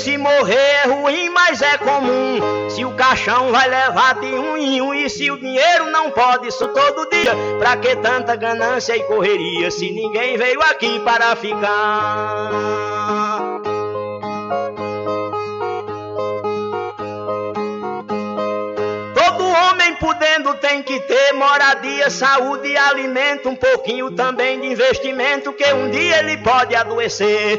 Se morrer é ruim, mas é comum. Se o caixão vai levar de um em um e se o dinheiro não pode isso todo dia, pra que tanta ganância e correria se ninguém veio aqui para ficar? podendo tem que ter moradia, saúde e alimento, um pouquinho também de investimento, que um dia ele pode adoecer.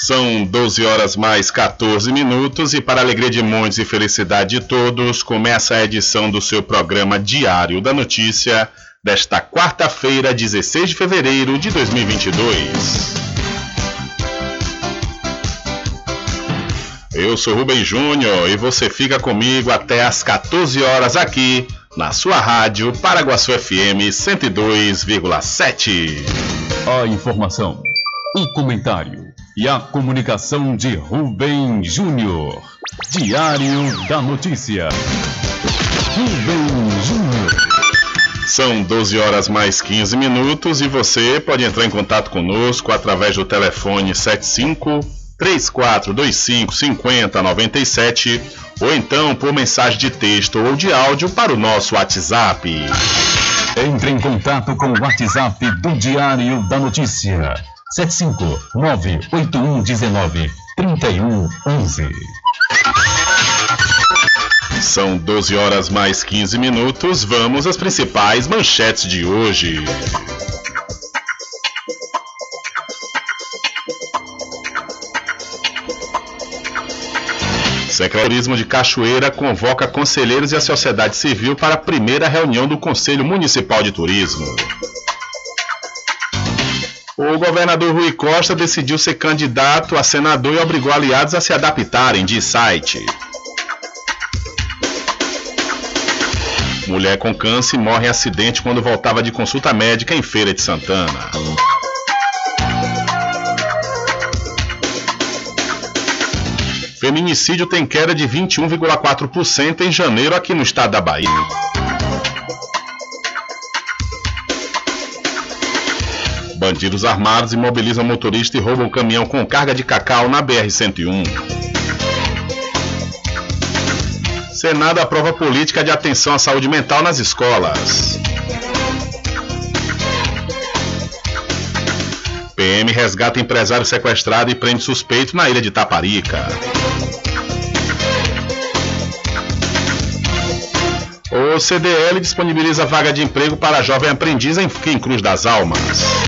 São 12 horas mais 14 minutos e para alegria de muitos e felicidade de todos, começa a edição do seu programa Diário da Notícia desta quarta-feira, 16 de fevereiro de 2022. Eu sou Rubem Júnior e você fica comigo até às 14 horas aqui na sua rádio Paraguaçu FM 102,7. A informação, o comentário e a comunicação de Rubem Júnior. Diário da Notícia. Rubem Júnior. São 12 horas mais 15 minutos e você pode entrar em contato conosco através do telefone 75 3425 5097 ou então por mensagem de texto ou de áudio para o nosso WhatsApp. Entre em contato com o WhatsApp do Diário da Notícia 75 98119 3111. São 12 horas mais 15 minutos. Vamos às principais manchetes de hoje. Secretarismo de Cachoeira convoca conselheiros e a sociedade civil para a primeira reunião do Conselho Municipal de Turismo. O governador Rui Costa decidiu ser candidato a senador e obrigou aliados a se adaptarem de site. Mulher com câncer morre em acidente quando voltava de consulta médica em Feira de Santana. Feminicídio tem queda de 21,4% em janeiro aqui no estado da Bahia. Bandidos armados imobilizam motorista e roubam caminhão com carga de cacau na BR-101. Senado aprova política de atenção à saúde mental nas escolas. PM resgata empresário sequestrado e prende suspeito na ilha de Taparica. O CDL disponibiliza vaga de emprego para jovem aprendiz em Cruz das Almas.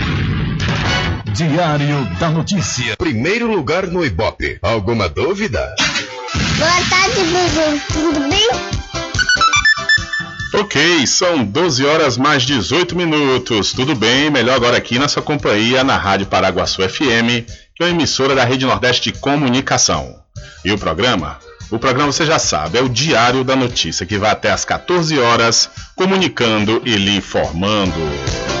Diário da Notícia. Primeiro lugar no Ibope. Alguma dúvida? Boa tarde, bebê. Tudo bem? Ok, são 12 horas mais 18 minutos. Tudo bem? Melhor agora aqui na sua companhia na Rádio Paraguaçu FM, que é uma emissora da Rede Nordeste de Comunicação. E o programa? O programa você já sabe, é o Diário da Notícia, que vai até às 14 horas, comunicando e lhe informando.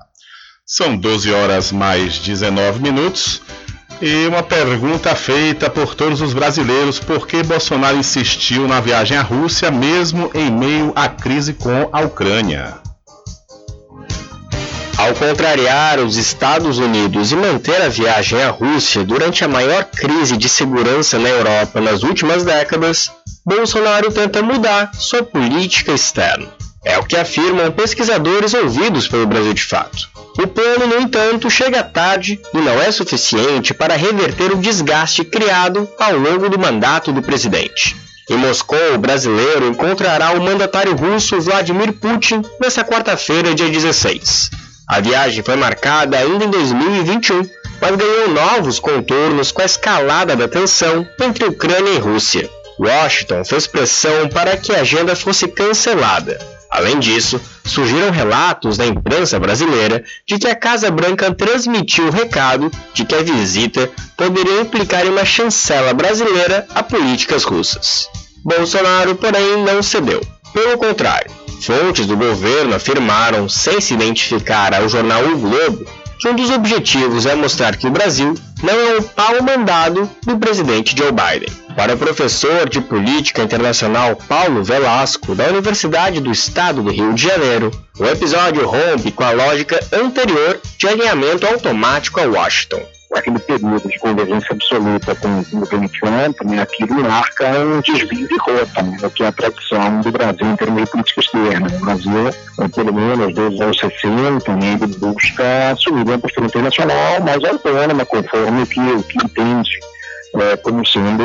São 12 horas mais 19 minutos. E uma pergunta feita por todos os brasileiros: por que Bolsonaro insistiu na viagem à Rússia, mesmo em meio à crise com a Ucrânia? Ao contrariar os Estados Unidos e manter a viagem à Rússia durante a maior crise de segurança na Europa nas últimas décadas, Bolsonaro tenta mudar sua política externa. É o que afirmam pesquisadores ouvidos pelo Brasil de Fato. O plano, no entanto, chega tarde e não é suficiente para reverter o desgaste criado ao longo do mandato do presidente. Em Moscou, o brasileiro encontrará o mandatário russo Vladimir Putin nesta quarta-feira, dia 16. A viagem foi marcada ainda em 2021, mas ganhou novos contornos com a escalada da tensão entre Ucrânia e Rússia. Washington fez pressão para que a agenda fosse cancelada. Além disso, surgiram relatos da imprensa brasileira de que a Casa Branca transmitiu o recado de que a visita poderia implicar em uma chancela brasileira a políticas russas. Bolsonaro, porém, não cedeu. Pelo contrário, fontes do governo afirmaram, sem se identificar ao jornal O Globo, que um dos objetivos é mostrar que o Brasil não é um pau mandado do presidente Joe Biden. Para o professor de Política Internacional Paulo Velasco, da Universidade do Estado do Rio de Janeiro, o episódio rompe com a lógica anterior de alinhamento automático a Washington. Aquele período de convergência absoluta com o governo Trump, né, aquilo marca um desvio de rota, né, que é a tradição do Brasil em termos de política externa. O Brasil, é, pelo menos desde os anos 60, né, ele busca assumir uma postura internacional mais autônoma, conforme o que, o que entende é, como sendo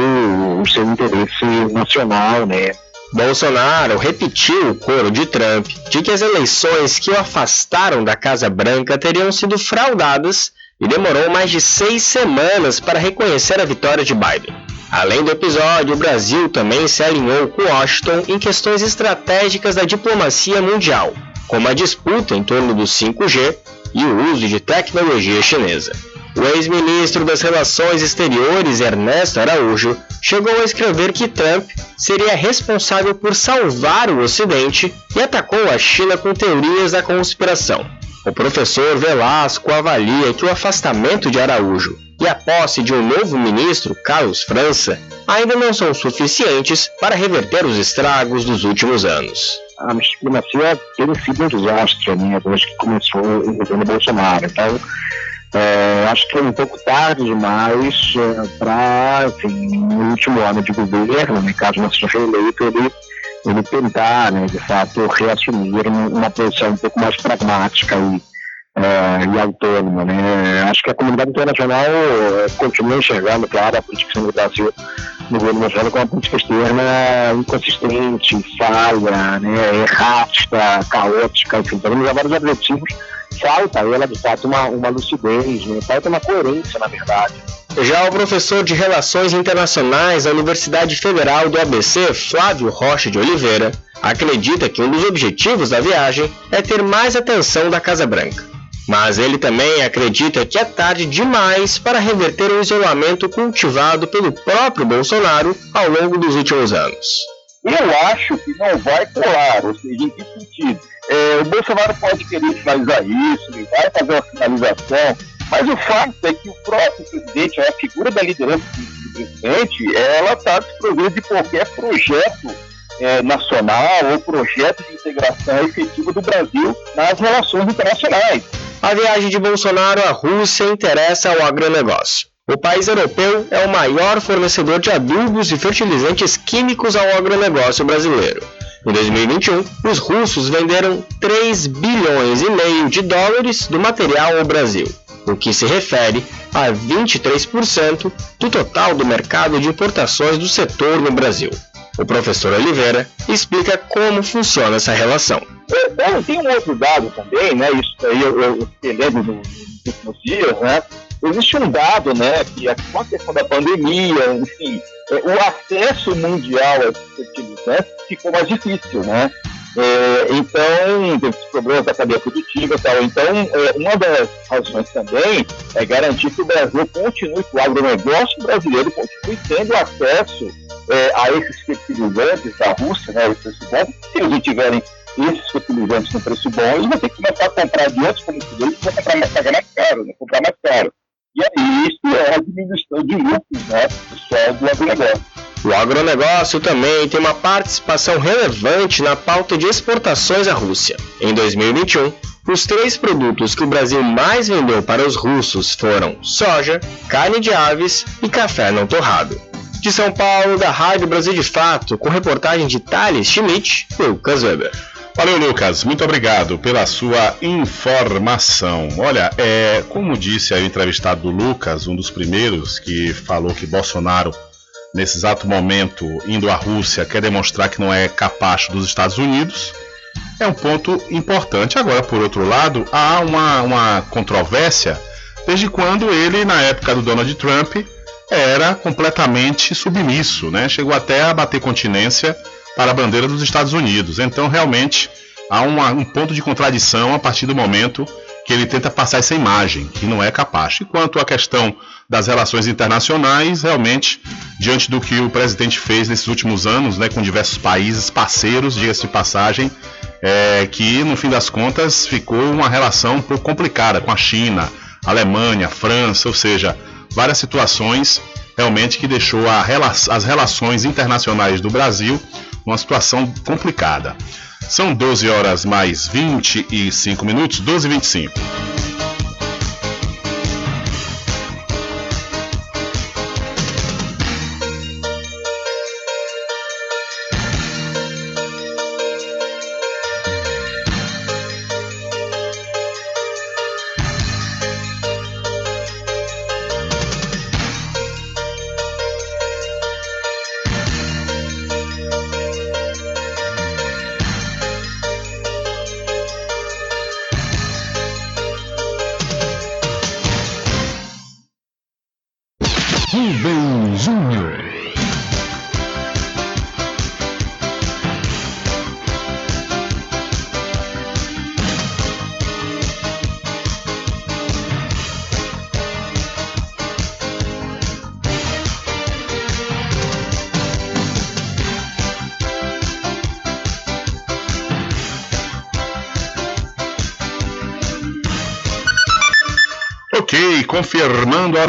o seu interesse nacional, né? Bolsonaro repetiu o coro de Trump de que as eleições que o afastaram da Casa Branca teriam sido fraudadas e demorou mais de seis semanas para reconhecer a vitória de Biden. Além do episódio, o Brasil também se alinhou com Washington em questões estratégicas da diplomacia mundial, como a disputa em torno do 5G e o uso de tecnologia chinesa. O ex-ministro das Relações Exteriores, Ernesto Araújo, chegou a escrever que Trump seria responsável por salvar o Ocidente e atacou a China com teorias da conspiração. O professor Velasco avalia que o afastamento de Araújo e a posse de um novo ministro, Carlos França, ainda não são suficientes para reverter os estragos dos últimos anos. A diplomacia tem sido um desastre, né, desde que começou o governo Bolsonaro. Então, é, acho que é um pouco tarde demais é, para, enfim, no último ano de governo, no caso não seja reeleito, ele, ele tentar, né, de fato, reassumir uma posição um pouco mais pragmática e é, e autônoma. Né? Acho que a comunidade internacional é, continua enxergando, claro, a política do Brasil no governo Bolsonaro como uma política externa inconsistente, falha, né, errática, caótica, enfim, temos vários objetivos. Falta ela, de fato, uma, uma lucidez, né? falta uma coerência, na verdade. Já o professor de Relações Internacionais da Universidade Federal do ABC, Flávio Rocha de Oliveira, acredita que um dos objetivos da viagem é ter mais atenção da Casa Branca. Mas ele também acredita que é tarde demais para reverter o isolamento cultivado pelo próprio Bolsonaro ao longo dos últimos anos. Eu acho que não vai colar, ou seja, em que sentido? É, o Bolsonaro pode querer finalizar isso, ele vai fazer uma finalização, mas o fato é que o próprio presidente, a figura da liderança do presidente, ela está desprovida de qualquer projeto é, nacional ou projeto de integração efetiva do Brasil nas relações internacionais. A viagem de Bolsonaro à Rússia interessa ao agronegócio. O país europeu é o maior fornecedor de adubos e fertilizantes químicos ao agronegócio brasileiro. Em 2021, os russos venderam 3 bilhões e meio de dólares do material ao Brasil, o que se refere a 23% do total do mercado de importações do setor no Brasil. O professor Oliveira explica como funciona essa relação. Então, tem um outro dado também, né? Isso aí eu, eu fiquei lendo nos últimos dias, né? Existe um dado, né, que com a questão da pandemia, enfim, é, o acesso mundial a esses fertilizantes ficou mais difícil, né? É, então, tem problemas da cadeia produtiva e tal. Então, é, uma das razões também é garantir que o Brasil continue, que o agronegócio brasileiro continue tendo acesso é, a esses fertilizantes da Rússia, né, bons, se eles tiverem esses fertilizantes no preço bom, eles vão ter que começar a comprar de outros fornecedores para comprar mais, pagar mais caro, né, comprar mais caro. E aí isso é a diminuição de lucros né, só do agronegócio. O agronegócio também tem uma participação relevante na pauta de exportações à Rússia. Em 2021, os três produtos que o Brasil mais vendeu para os russos foram soja, carne de aves e café não torrado. De São Paulo, da Rádio Brasil de Fato, com reportagem de Thales Schmidt, Lucas Weber. Valeu, Lucas. Muito obrigado pela sua informação. Olha, é, como disse aí o entrevistado do Lucas, um dos primeiros que falou que Bolsonaro, nesse exato momento, indo à Rússia, quer demonstrar que não é capaz dos Estados Unidos, é um ponto importante. Agora, por outro lado, há uma, uma controvérsia desde quando ele, na época do Donald Trump, era completamente submisso, né? Chegou até a bater continência para a bandeira dos Estados Unidos. Então, realmente, há uma, um ponto de contradição a partir do momento que ele tenta passar essa imagem, que não é capaz. E quanto à questão das relações internacionais, realmente, diante do que o presidente fez nesses últimos anos, né, com diversos países parceiros, diga-se de passagem, é, que no fim das contas ficou uma relação um pouco complicada com a China, Alemanha, França, ou seja, várias situações realmente que deixou rela as relações internacionais do Brasil numa situação complicada. São 12 horas mais 25 minutos, 12 e 25.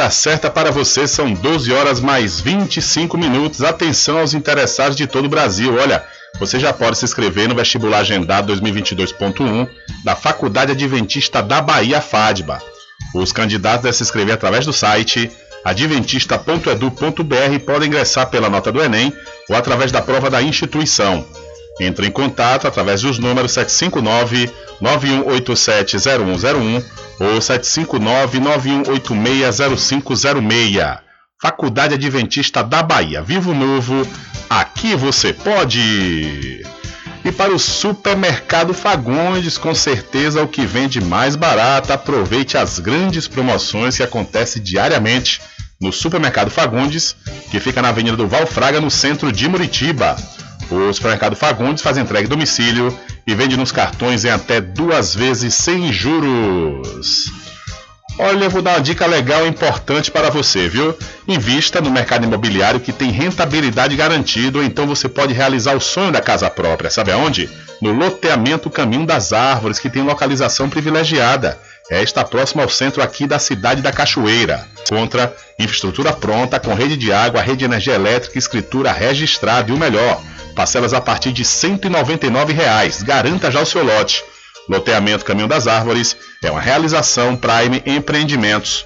Hora certa para você, são 12 horas mais 25 minutos. Atenção aos interessados de todo o Brasil. Olha, você já pode se inscrever no vestibular agendado 2022.1 da Faculdade Adventista da Bahia, FADBA. Os candidatos devem se inscrever através do site adventista.edu.br e podem ingressar pela nota do Enem ou através da prova da instituição. Entre em contato através dos números 759 91870101 ou 759 91860506. Faculdade Adventista da Bahia. Vivo Novo, aqui você pode! E para o supermercado Fagundes, com certeza o que vende mais barato. Aproveite as grandes promoções que acontecem diariamente no supermercado Fagundes, que fica na Avenida do Valfraga, no centro de Muritiba. O supermercado Fagundes faz entrega em domicílio e vende nos cartões em até duas vezes sem juros. Olha, eu vou dar uma dica legal e importante para você, viu? Invista no mercado imobiliário que tem rentabilidade garantida, então você pode realizar o sonho da casa própria. Sabe aonde? No loteamento Caminho das Árvores, que tem localização privilegiada. É, está próximo ao centro aqui da cidade da Cachoeira. Contra infraestrutura pronta, com rede de água, rede de energia elétrica, escritura registrada e o melhor, parcelas a partir de 199 reais. Garanta já o seu lote. Loteamento Caminho das Árvores é uma realização Prime Empreendimentos.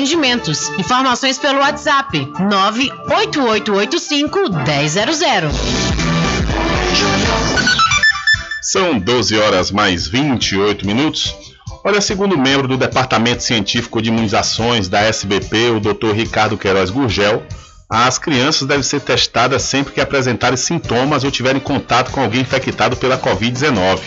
Empreendimentos. Informações pelo WhatsApp 98885 100. São 12 horas mais 28 minutos. Olha, segundo membro do Departamento Científico de Imunizações da SBP, o Dr. Ricardo Queiroz Gurgel, as crianças devem ser testadas sempre que apresentarem sintomas ou tiverem contato com alguém infectado pela Covid-19.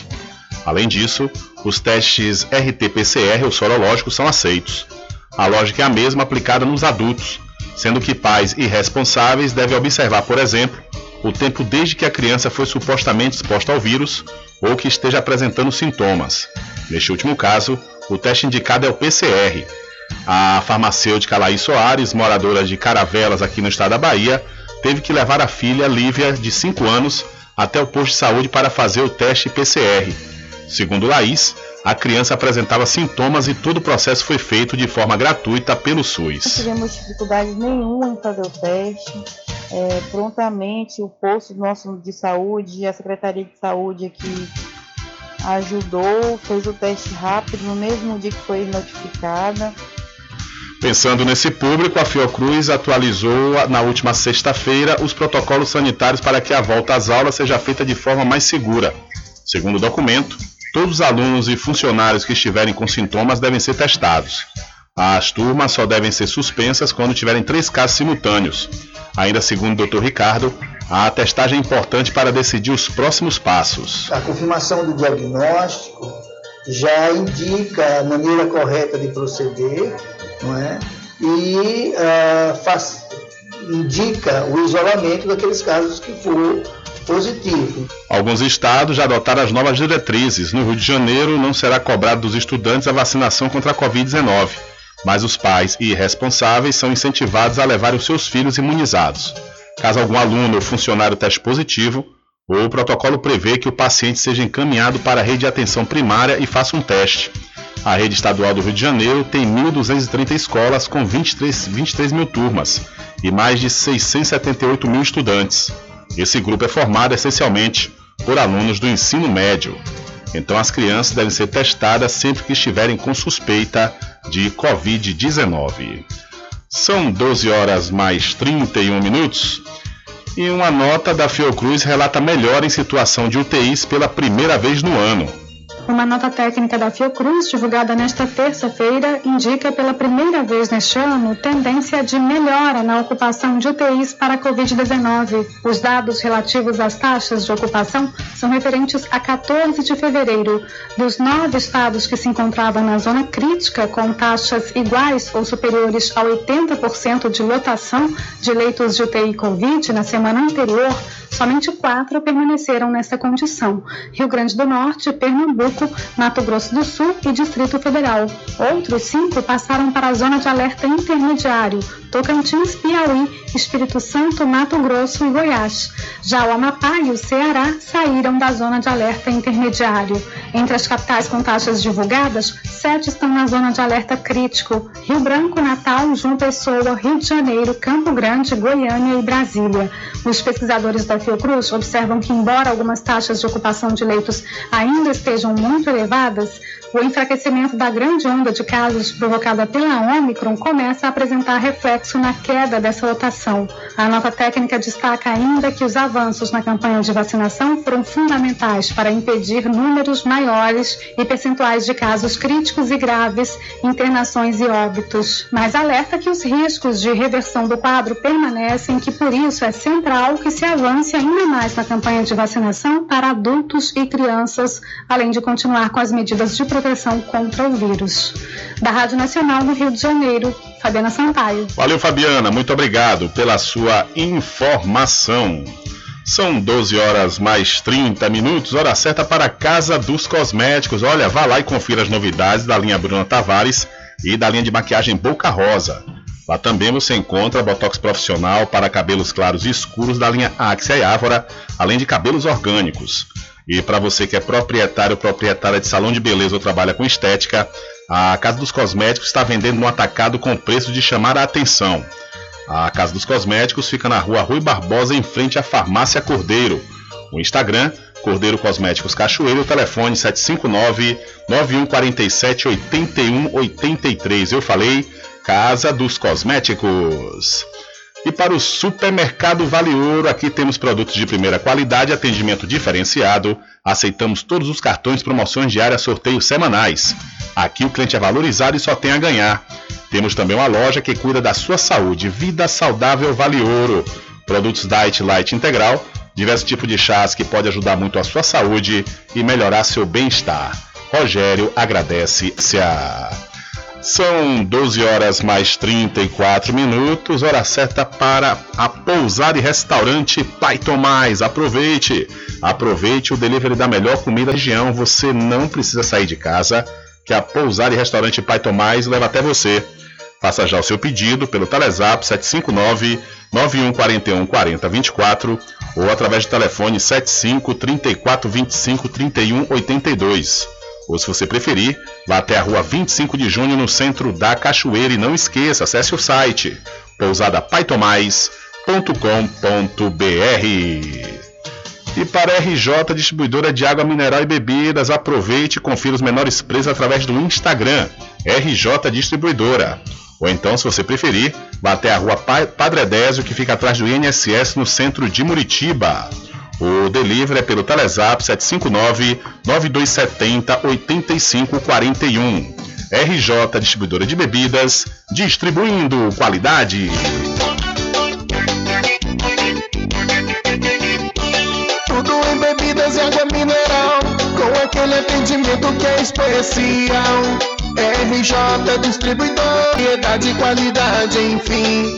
Além disso, os testes RT-PCR ou sorológicos são aceitos. A lógica é a mesma aplicada nos adultos, sendo que pais irresponsáveis devem observar, por exemplo, o tempo desde que a criança foi supostamente exposta ao vírus ou que esteja apresentando sintomas. Neste último caso, o teste indicado é o PCR. A farmacêutica Laís Soares, moradora de Caravelas aqui no estado da Bahia, teve que levar a filha Lívia, de 5 anos, até o posto de saúde para fazer o teste PCR. Segundo Laís, a criança apresentava sintomas e todo o processo foi feito de forma gratuita pelo SUS. Não tivemos dificuldade nenhuma em fazer o teste. É, prontamente o posto nosso de saúde, a Secretaria de Saúde aqui ajudou, fez o teste rápido no mesmo dia que foi notificada. Pensando nesse público, a Fiocruz atualizou na última sexta-feira os protocolos sanitários para que a volta às aulas seja feita de forma mais segura. Segundo o documento, todos os alunos e funcionários que estiverem com sintomas devem ser testados. As turmas só devem ser suspensas quando tiverem três casos simultâneos. Ainda segundo o Dr. Ricardo, a testagem é importante para decidir os próximos passos. A confirmação do diagnóstico já indica a maneira correta de proceder, não é? E uh, faz, indica o isolamento daqueles casos que for positivo. Alguns estados já adotaram as novas diretrizes. No Rio de Janeiro, não será cobrado dos estudantes a vacinação contra a Covid-19 mas os pais e responsáveis são incentivados a levar os seus filhos imunizados. Caso algum aluno ou funcionário teste positivo, o protocolo prevê que o paciente seja encaminhado para a rede de atenção primária e faça um teste. A rede estadual do Rio de Janeiro tem 1.230 escolas com 23, 23 mil turmas e mais de 678 mil estudantes. Esse grupo é formado essencialmente por alunos do ensino médio. Então as crianças devem ser testadas sempre que estiverem com suspeita de Covid-19. São 12 horas mais 31 minutos. E uma nota da Fiocruz relata melhora em situação de UTIs pela primeira vez no ano. Uma nota técnica da Fiocruz, divulgada nesta terça-feira, indica pela primeira vez neste ano tendência de melhora na ocupação de UTIs para a Covid-19. Os dados relativos às taxas de ocupação são referentes a 14 de fevereiro. Dos nove estados que se encontravam na zona crítica, com taxas iguais ou superiores a 80% de lotação de leitos de UTI Covid na semana anterior, somente quatro permaneceram nessa condição: Rio Grande do Norte, Pernambuco, Mato Grosso do Sul e Distrito Federal. Outros cinco passaram para a zona de alerta intermediário: Tocantins, Piauí, Espírito Santo, Mato Grosso e Goiás. Já o Amapá e o Ceará saíram da zona de alerta intermediário. Entre as capitais com taxas divulgadas, sete estão na zona de alerta crítico: Rio Branco, Natal, João Pessoa, Rio de Janeiro, Campo Grande, Goiânia e Brasília. Os pesquisadores da Fiocruz observam que, embora algumas taxas de ocupação de leitos ainda estejam muito elevadas, o enfraquecimento da grande onda de casos provocada pela Omicron começa a apresentar reflexo na queda dessa lotação. A nota técnica destaca ainda que os avanços na campanha de vacinação foram fundamentais para impedir números maiores e percentuais de casos críticos e graves, internações e óbitos. Mas alerta que os riscos de reversão do quadro permanecem, que por isso é central que se avance ainda mais na campanha de vacinação para adultos e crianças, além de continuar com as medidas de proteção proteção contra o vírus. Da Rádio Nacional do Rio de Janeiro, Fabiana Sampaio. Valeu, Fabiana. Muito obrigado pela sua informação. São 12 horas mais 30 minutos, hora certa para a Casa dos Cosméticos. Olha, vá lá e confira as novidades da linha Bruna Tavares e da linha de maquiagem Boca Rosa. Lá também você encontra botox profissional para cabelos claros e escuros da linha Axia e Ávora, além de cabelos orgânicos. E para você que é proprietário ou proprietária de salão de beleza ou trabalha com estética, a Casa dos Cosméticos está vendendo no atacado com preço de chamar a atenção. A Casa dos Cosméticos fica na rua Rui Barbosa, em frente à Farmácia Cordeiro. O Instagram, Cordeiro Cosméticos Cachoeiro, o telefone 759-9147-8183. Eu falei, Casa dos Cosméticos. E para o Supermercado Vale Ouro, aqui temos produtos de primeira qualidade, atendimento diferenciado. Aceitamos todos os cartões, promoções diárias, sorteios semanais. Aqui o cliente é valorizado e só tem a ganhar. Temos também uma loja que cuida da sua saúde. Vida Saudável Vale Ouro. Produtos Diet Light Integral, diversos tipos de chás que pode ajudar muito a sua saúde e melhorar seu bem-estar. Rogério agradece. -se a... São 12 horas mais 34 minutos, hora certa para a pousada e restaurante Pai Tomás. Aproveite! Aproveite o delivery da melhor comida da região. Você não precisa sair de casa, que a pousada e restaurante Pai Tomás leva até você. Faça já o seu pedido pelo Telezap 759 9141 4024 ou através do telefone 75 34 25 31 82. Ou se você preferir, vá até a rua 25 de junho no centro da Cachoeira e não esqueça, acesse o site pousadapaitomais.com.br. E para a RJ Distribuidora de Água Mineral e Bebidas, aproveite e confira os menores preços através do Instagram, RJ Distribuidora. Ou então, se você preferir, vá até a rua Padre Edésio, que fica atrás do INSS, no centro de Muritiba. O delivery é pelo Telezap 759-9270-8541. RJ Distribuidora de Bebidas, distribuindo qualidade. Tudo em bebidas e água mineral, com aquele atendimento que é especial. RJ Distribuidor, variedade e qualidade, enfim.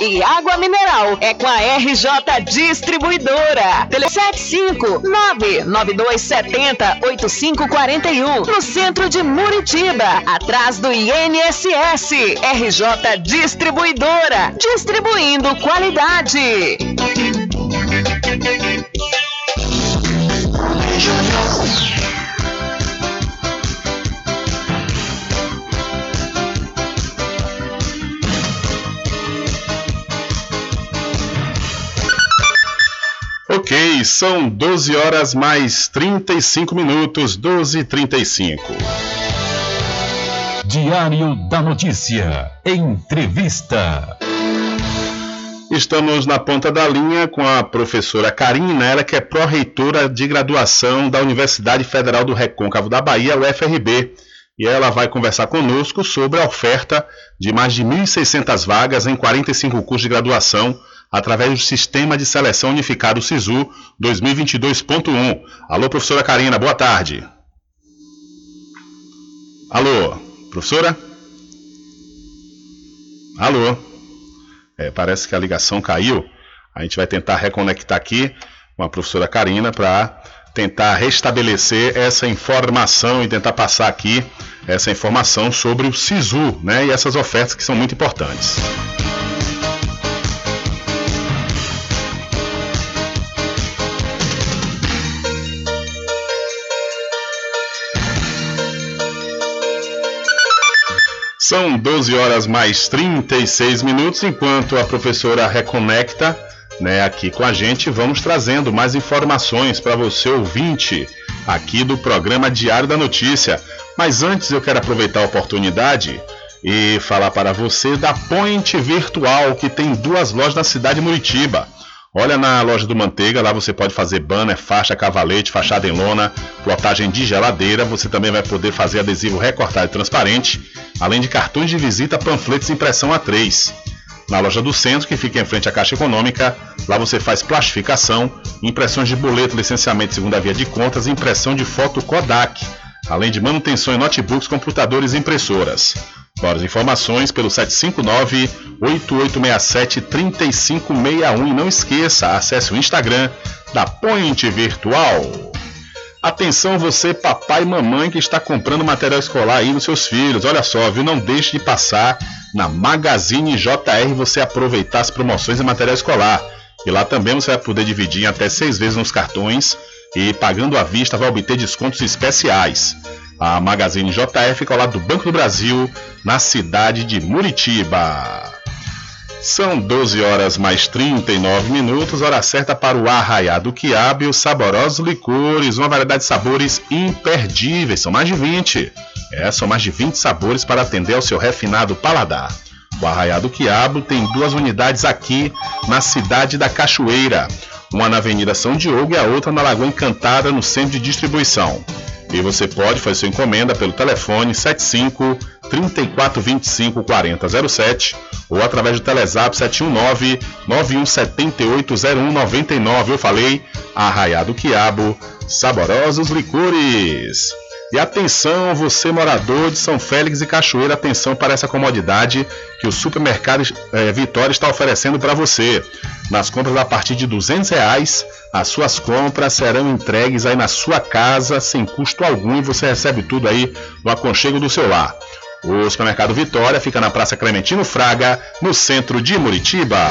E água mineral é com a RJ Distribuidora. Tele 75992708541 no centro de Muritiba, atrás do INSS. RJ Distribuidora, distribuindo qualidade. Ok, são 12 horas mais 35 minutos, 12 e 35. Diário da Notícia. Entrevista. Estamos na ponta da linha com a professora Karina, ela que é pró-reitora de graduação da Universidade Federal do Recôncavo da Bahia, UFRB. E ela vai conversar conosco sobre a oferta de mais de 1.600 vagas em 45 cursos de graduação através do Sistema de Seleção Unificado SISU 2022.1. Alô, professora Karina, boa tarde. Alô, professora? Alô? É, parece que a ligação caiu. A gente vai tentar reconectar aqui com a professora Karina para tentar restabelecer essa informação e tentar passar aqui essa informação sobre o SISU, né? E essas ofertas que são muito importantes. São 12 horas mais 36 minutos, enquanto a professora reconecta né, aqui com a gente, vamos trazendo mais informações para você ouvinte aqui do programa Diário da Notícia. Mas antes eu quero aproveitar a oportunidade e falar para você da Point Virtual, que tem duas lojas na cidade de Muritiba. Olha na loja do Manteiga, lá você pode fazer banner, faixa, cavalete, fachada em lona, plotagem de geladeira. Você também vai poder fazer adesivo recortado e transparente, além de cartões de visita, panfletos e impressão A3. Na loja do centro, que fica em frente à Caixa Econômica, lá você faz plastificação, impressões de boleto, licenciamento segunda via de contas impressão de foto Kodak, além de manutenção em notebooks, computadores e impressoras. Maiores informações pelo 759-8867-3561. E não esqueça, acesse o Instagram da Point Virtual. Atenção você, papai e mamãe que está comprando material escolar aí nos seus filhos. Olha só, viu? Não deixe de passar na Magazine JR você aproveitar as promoções de material escolar. E lá também você vai poder dividir até seis vezes nos cartões e pagando à vista vai obter descontos especiais. A Magazine JR fica ao lado do Banco do Brasil, na cidade de Muritiba. São 12 horas mais 39 minutos, hora certa para o arraiado quiabo e os saborosos licores, uma variedade de sabores imperdíveis, são mais de 20. É, são mais de 20 sabores para atender ao seu refinado paladar. O Arraiado Quiabo tem duas unidades aqui na cidade da Cachoeira, uma na Avenida São Diogo e a outra na Lagoa Encantada, no centro de distribuição. E você pode fazer sua encomenda pelo telefone 75 3425 4007 ou através do Telezap 719 9178 0199. Eu falei, Arraiado Quiabo, saborosos licores. E atenção, você morador de São Félix e Cachoeira, atenção para essa comodidade que o supermercado é, Vitória está oferecendo para você. Nas compras a partir de 200 reais, as suas compras serão entregues aí na sua casa sem custo algum e você recebe tudo aí no aconchego do seu lar. O supermercado Vitória fica na Praça Clementino Fraga, no centro de Muritiba.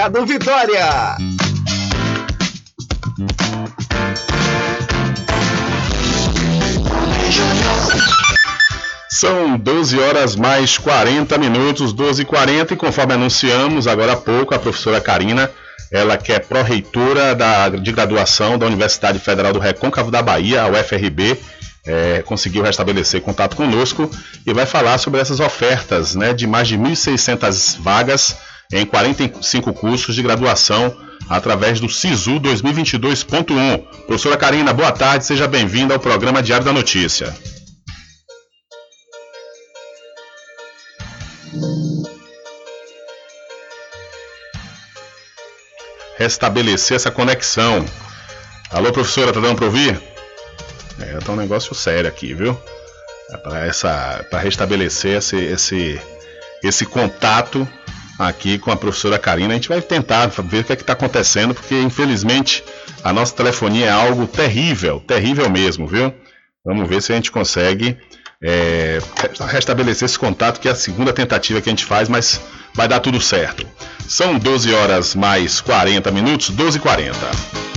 Mercado Vitória. São 12 horas mais 40 minutos, 12 e 40 e conforme anunciamos agora há pouco, a professora Karina, ela que é pró-reitora de graduação da Universidade Federal do Recôncavo da Bahia, a UFRB, é, conseguiu restabelecer contato conosco e vai falar sobre essas ofertas né, de mais de 1.600 vagas em 45 cursos de graduação através do SISU 2022.1. Professora Karina, boa tarde, seja bem-vinda ao programa Diário da Notícia. Restabelecer essa conexão. Alô, professora, tá dando para ouvir? É, tá um negócio sério aqui, viu? É para restabelecer esse, esse, esse contato aqui com a professora Karina. A gente vai tentar ver o que é está acontecendo, porque infelizmente a nossa telefonia é algo terrível, terrível mesmo, viu? Vamos ver se a gente consegue é, restabelecer esse contato, que é a segunda tentativa que a gente faz, mas vai dar tudo certo. São 12 horas mais 40 minutos, 12 e 40.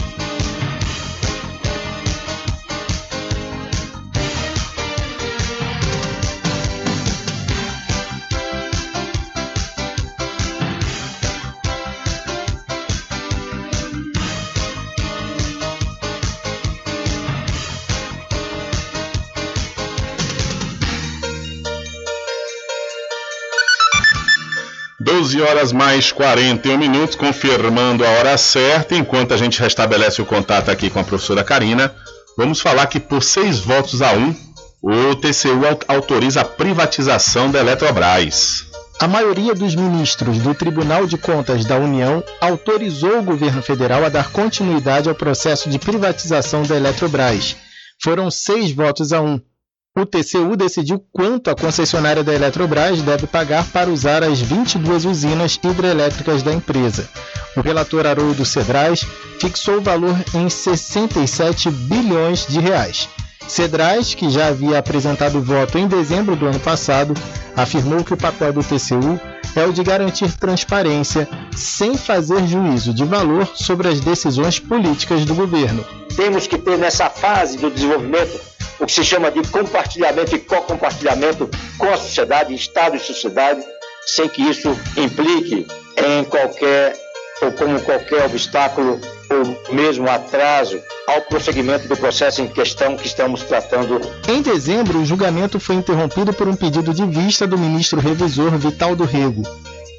Horas mais 41 minutos, confirmando a hora certa. Enquanto a gente restabelece o contato aqui com a professora Karina, vamos falar que por seis votos a um, o TCU autoriza a privatização da Eletrobras. A maioria dos ministros do Tribunal de Contas da União autorizou o governo federal a dar continuidade ao processo de privatização da Eletrobras. Foram seis votos a um o TCU decidiu quanto a concessionária da Eletrobras deve pagar para usar as 22 usinas hidrelétricas da empresa. O relator Haroldo Cedrais fixou o valor em 67 bilhões de reais. Cedrais, que já havia apresentado o voto em dezembro do ano passado, afirmou que o papel do TCU é o de garantir transparência, sem fazer juízo de valor sobre as decisões políticas do governo. Temos que ter nessa fase do desenvolvimento o que se chama de compartilhamento e co-compartilhamento com a sociedade, Estado e sociedade, sem que isso implique em qualquer ou como qualquer obstáculo ou mesmo atraso ao prosseguimento do processo em questão que estamos tratando. Em dezembro, o julgamento foi interrompido por um pedido de vista do ministro revisor Vital do Rego.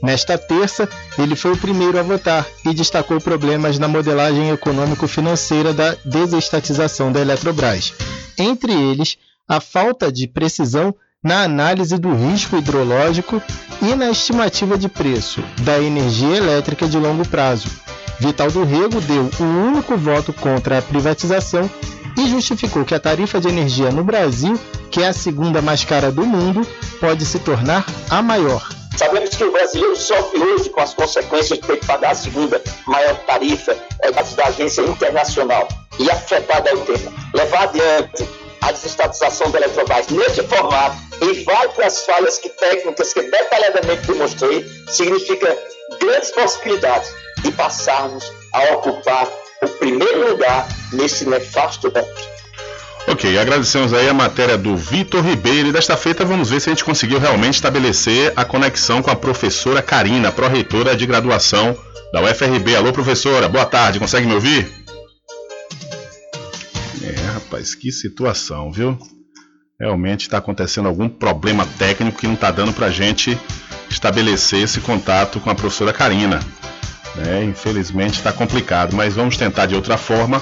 Nesta terça, ele foi o primeiro a votar e destacou problemas na modelagem econômico-financeira da desestatização da Eletrobras. Entre eles, a falta de precisão na análise do risco hidrológico e na estimativa de preço da energia elétrica de longo prazo. Vital do Rego deu o único voto contra a privatização e justificou que a tarifa de energia no Brasil, que é a segunda mais cara do mundo, pode se tornar a maior. Sabemos que o brasileiro sofre hoje com as consequências de ter que pagar a segunda maior tarifa é, da agência internacional e afetada ao tema. Levar adiante a desestatização da Eletrobras nesse formato e vai para as falhas que técnicas que detalhadamente demonstrei significa grandes possibilidades de passarmos a ocupar o primeiro lugar nesse nefasto ranking. Ok, agradecemos aí a matéria do Vitor Ribeiro e desta feita vamos ver se a gente conseguiu realmente estabelecer a conexão com a professora Karina, pró-reitora de graduação da UFRB. Alô, professora, boa tarde, consegue me ouvir? É, rapaz, que situação, viu? Realmente está acontecendo algum problema técnico que não está dando para a gente estabelecer esse contato com a professora Karina. É, infelizmente está complicado, mas vamos tentar de outra forma.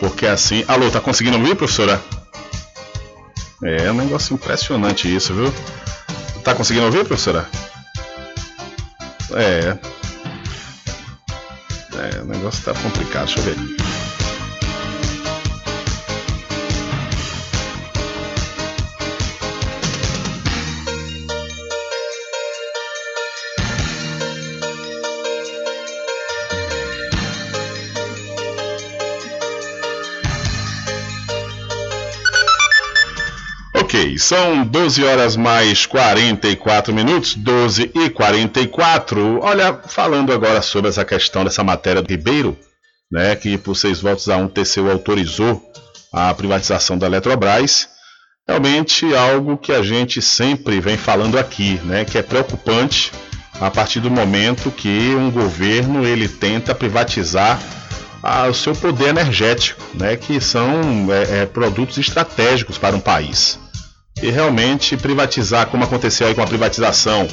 Porque assim. Alô, tá conseguindo ouvir, professora? É, um negócio impressionante isso, viu? Tá conseguindo ouvir, professora? É. É, o negócio tá complicado, deixa eu ver. São 12 horas mais 44 minutos, 12 e 44. Olha, falando agora sobre essa questão dessa matéria do Ribeiro, né, que por seis votos a um TCU autorizou a privatização da Eletrobras, realmente algo que a gente sempre vem falando aqui, né, que é preocupante a partir do momento que um governo ele tenta privatizar o seu poder energético, né, que são é, é, produtos estratégicos para um país e realmente privatizar, como aconteceu aí com a privatização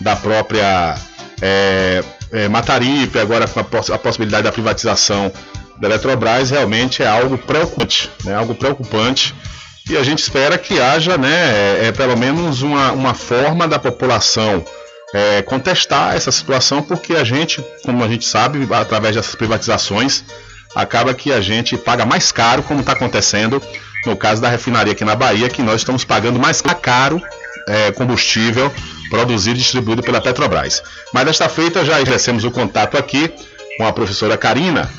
da própria é, é, Mataripe, agora com a, poss a, possibilidade da privatização da Eletrobras, realmente é algo preocupante, né? algo preocupante. E a gente espera que haja, né, é, é pelo menos uma, uma forma da população é, contestar essa situação, porque a gente, como a gente sabe, através dessas privatizações, acaba que a gente paga mais caro, como está acontecendo no caso da refinaria aqui na Bahia, que nós estamos pagando mais caro é, combustível produzido e distribuído pela Petrobras. Mas desta feita já exercemos o contato aqui com a professora Karina,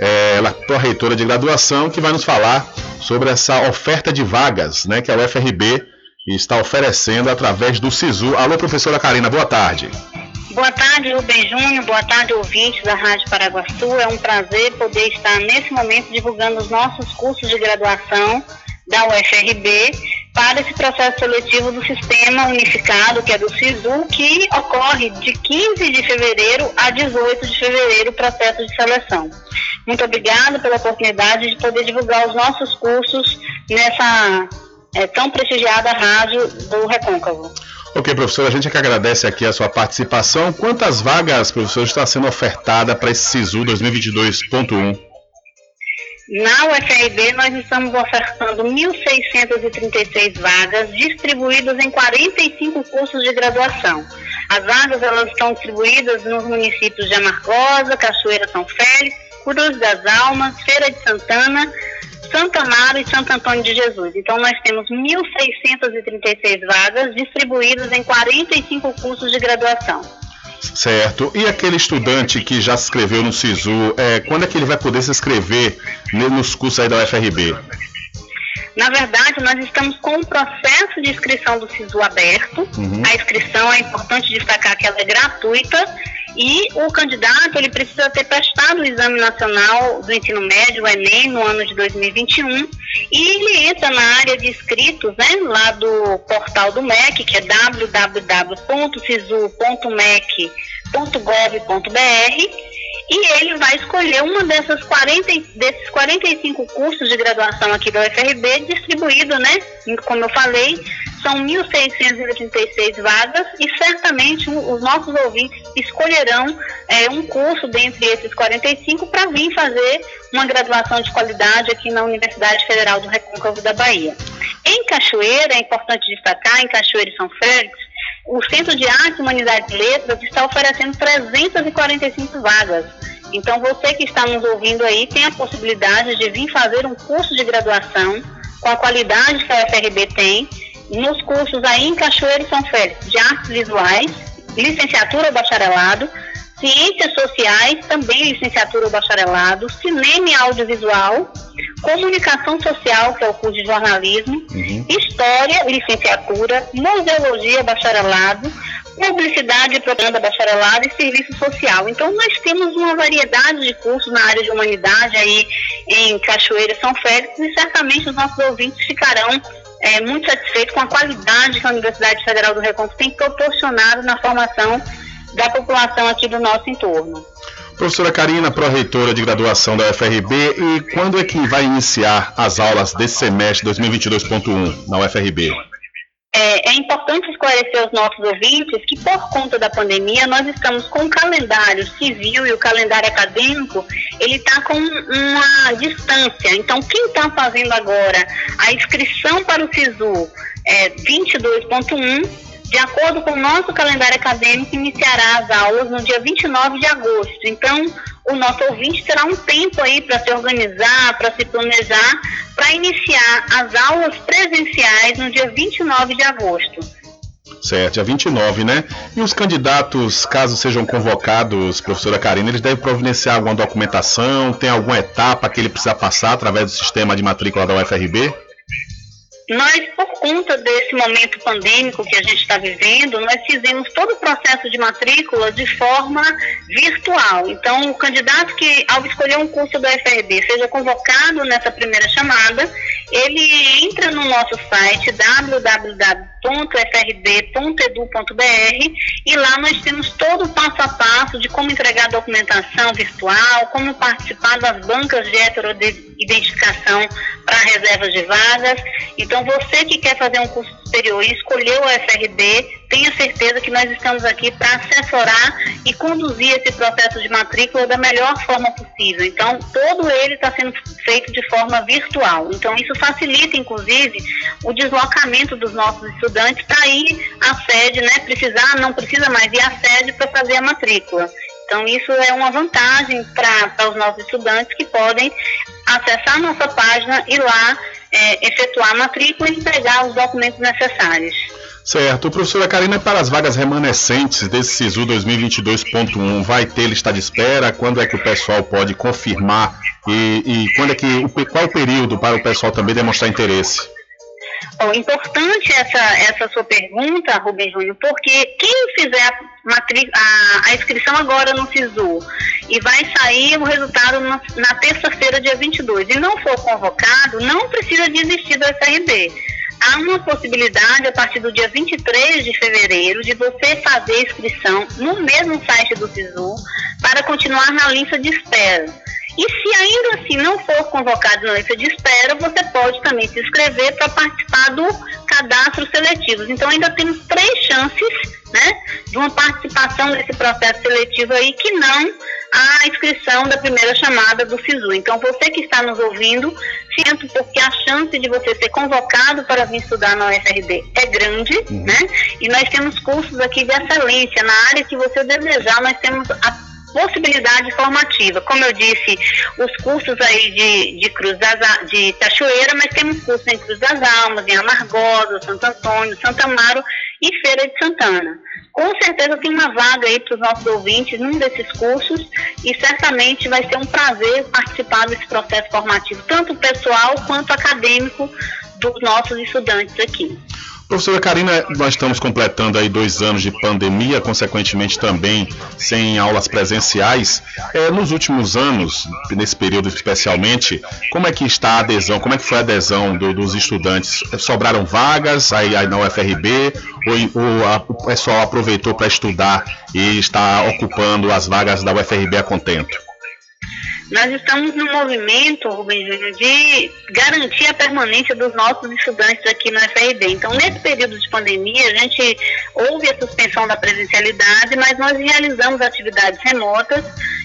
é, ela é pró-reitora de graduação, que vai nos falar sobre essa oferta de vagas né, que a UFRB está oferecendo através do SISU. Alô, professora Karina, boa tarde. Boa tarde, Rubem Júnior. Boa tarde, ouvintes da Rádio Paraguaçu. É um prazer poder estar nesse momento divulgando os nossos cursos de graduação da UFRB para esse processo seletivo do Sistema Unificado, que é do SISU, que ocorre de 15 de fevereiro a 18 de fevereiro o processo de seleção. Muito obrigada pela oportunidade de poder divulgar os nossos cursos nessa é, tão prestigiada rádio do Recôncavo. Ok, professor, a gente é que agradece aqui a sua participação. Quantas vagas, professor, está sendo ofertada para esse SISU 2022.1? Na UFRB, nós estamos ofertando 1.636 vagas, distribuídas em 45 cursos de graduação. As vagas elas estão distribuídas nos municípios de Amargosa, Cachoeira São Félix, Cruz das Almas, Feira de Santana, Santa Amaro e Santo Antônio de Jesus. Então, nós temos 1.636 vagas distribuídas em 45 cursos de graduação. Certo. E aquele estudante que já se inscreveu no SISU, é, quando é que ele vai poder se inscrever nos cursos aí da UFRB? Na verdade, nós estamos com o processo de inscrição do SISU aberto. Uhum. A inscrição é importante destacar que ela é gratuita e o candidato ele precisa ter prestado o Exame Nacional do Ensino Médio, o Enem, no ano de 2021, e ele entra na área de inscritos, né, lá do portal do MEC, que é www.sisu.mec.gov.br, e ele vai escolher uma dessas 40, desses 45 cursos de graduação aqui da UFRB, distribuído, né, como eu falei, são 1.636 vagas e certamente os nossos ouvintes escolherão é, um curso dentre esses 45 para vir fazer uma graduação de qualidade aqui na Universidade Federal do Recôncavo da Bahia. Em Cachoeira, é importante destacar, em Cachoeira e São Félix, o Centro de Arte, Humanidade e Letras está oferecendo 345 vagas. Então, você que está nos ouvindo aí tem a possibilidade de vir fazer um curso de graduação com a qualidade que a UFRB tem nos cursos aí em Cachoeiro e São Félix de artes visuais, licenciatura ou bacharelado, ciências sociais, também licenciatura ou bacharelado, cinema e audiovisual, comunicação social, que é o curso de jornalismo, uhum. história, licenciatura, museologia, bacharelado, publicidade e propaganda bacharelado e serviço social. Então nós temos uma variedade de cursos na área de humanidade aí em Cachoeira e São Félix e certamente os nossos ouvintes ficarão é, muito satisfeito com a qualidade que a Universidade Federal do Recôncavo tem proporcionado na formação da população aqui do nosso entorno. Professora Karina, pró-reitora de graduação da UFRB, e quando é que vai iniciar as aulas desse semestre 2022.1 na UFRB? É, é, importante esclarecer aos nossos ouvintes que, por conta da pandemia, nós estamos com o calendário civil e o calendário acadêmico, ele está com uma distância. Então, quem está fazendo agora a inscrição para o SISU é 22.1, de acordo com o nosso calendário acadêmico, iniciará as aulas no dia 29 de agosto. Então, o nosso ouvinte terá um tempo aí para se organizar, para se planejar, para iniciar as aulas presenciais no dia 29 de agosto. Certo, dia 29, né? E os candidatos, caso sejam convocados, professora Karina, eles devem providenciar alguma documentação? Tem alguma etapa que ele precisa passar através do sistema de matrícula da UFRB? Nós, por conta desse momento pandêmico que a gente está vivendo, nós fizemos todo o processo de matrícula de forma virtual. Então, o candidato que, ao escolher um curso da UFRB, seja convocado nessa primeira chamada, ele entra no nosso site www.frb.edu.br e lá nós temos todo o passo a passo de como entregar documentação virtual, como participar das bancas de heteroidentificação para reservas de vagas. Então, você que quer fazer um curso superior e escolheu a FRB, tenha certeza que nós estamos aqui para assessorar e conduzir esse processo de matrícula da melhor forma possível. Então, todo ele está sendo feito de forma virtual. Então, isso facilita, inclusive, o deslocamento dos nossos estudantes para ir à sede, né? Precisar, não precisa mais ir à sede para fazer a matrícula. Então, isso é uma vantagem para os nossos estudantes que podem acessar nossa página e lá é, efetuar a matrícula e entregar os documentos necessários. Certo. Professora Karina, para as vagas remanescentes desse SISU 2022.1, vai ter lista de espera? Quando é que o pessoal pode confirmar? E, e quando é que, qual é o período para o pessoal também demonstrar interesse? Bom, importante essa, essa sua pergunta, Rubem Júnior, porque quem fizer a, a, a, inscrição agora no SISU e vai sair o resultado na, na terça-feira, dia 22, e não for convocado, não precisa desistir do SRB. Há uma possibilidade, a partir do dia 23 de fevereiro, de você fazer inscrição no mesmo site do SISU para continuar na lista de espera. E se ainda assim não for convocado na lista de espera, você pode também se inscrever para participar do cadastro seletivo. Então ainda temos três chances né, de uma participação nesse processo seletivo aí que não a inscrição da primeira chamada do SISU. Então você que está nos ouvindo, sinto porque a chance de você ser convocado para vir estudar na UFRB é grande, uhum. né? E nós temos cursos aqui de excelência na área que você desejar, nós temos a possibilidade formativa. Como eu disse, os cursos aí de, de Cruz das, de Cachoeira, mas temos cursos em Cruz das Almas, em Amargosa, Santo Antônio, Santa Amaro e Feira de Santana. Com certeza tem uma vaga aí para os nossos ouvintes num desses cursos e certamente vai ser um prazer participar desse processo formativo, tanto pessoal quanto acadêmico dos nossos estudantes aqui. Professora Karina, nós estamos completando aí dois anos de pandemia, consequentemente também sem aulas presenciais. É, nos últimos anos, nesse período especialmente, como é que está a adesão? Como é que foi a adesão do, dos estudantes? Sobraram vagas aí, aí na UFRB ou, ou a, o pessoal aproveitou para estudar e está ocupando as vagas da UFRB a contento? Nós estamos no movimento, Rubem Júnior, de garantir a permanência dos nossos estudantes aqui no FRB. Então, nesse período de pandemia, a gente houve a suspensão da presencialidade, mas nós realizamos atividades remotas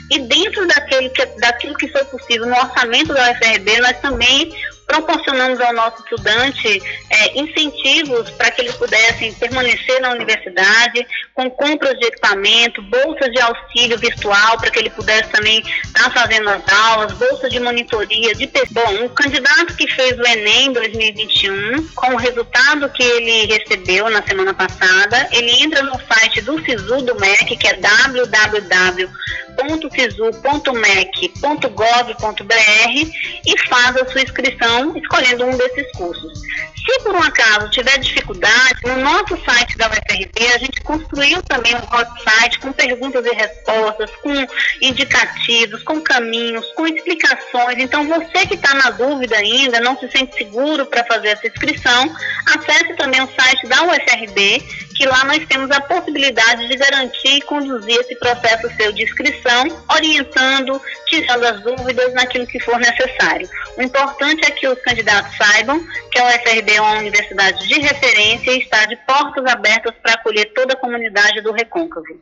e dentro daquele que, daquilo que foi possível no orçamento da UFRB, nós também proporcionamos ao nosso estudante é, incentivos para que eles pudessem permanecer na universidade, com compras de equipamento, bolsas de auxílio virtual para que ele pudesse também estar tá fazendo as aulas, bolsas de monitoria de Bom, o candidato que fez o Enem 2021, com o resultado que ele recebeu na semana passada, ele entra no site do SISU do MEC, que é www.sisu.mec.gov.br e faz a sua inscrição escolhendo um desses cursos. Se por um acaso tiver dificuldade, no nosso site da UFRB a gente construiu também um hot site com perguntas e respostas, com indicativos, com caminhos, com explicações. Então você que está na dúvida ainda, não se sente seguro para fazer essa inscrição, acesse também o site da UFRB, que lá nós temos a possibilidade de garantir e conduzir esse processo seu de inscrição, orientando, tirando as dúvidas naquilo que for necessário. O importante é que os candidatos saibam que a UFRB é uma universidade de referência e está de portas abertas para acolher toda a comunidade do Recôncavo.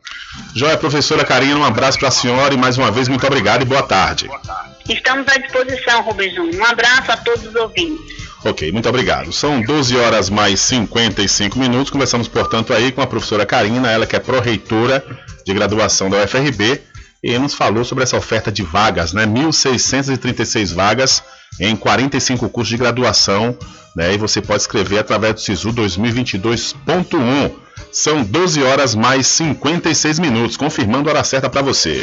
Joia, professora Karina, um abraço para a senhora e mais uma vez muito obrigado e boa tarde. Estamos à disposição, Rubens Júnior. Um abraço a todos os ouvintes. Ok, muito obrigado. São 12 horas mais 55 minutos. Conversamos, portanto, aí com a professora Karina, ela que é pró-reitora de graduação da UFRB, e nos falou sobre essa oferta de vagas, né? 1.636 vagas em 45 cursos de graduação, né? E você pode escrever através do SISU 2022.1. São 12 horas mais 56 minutos, confirmando a hora certa para você.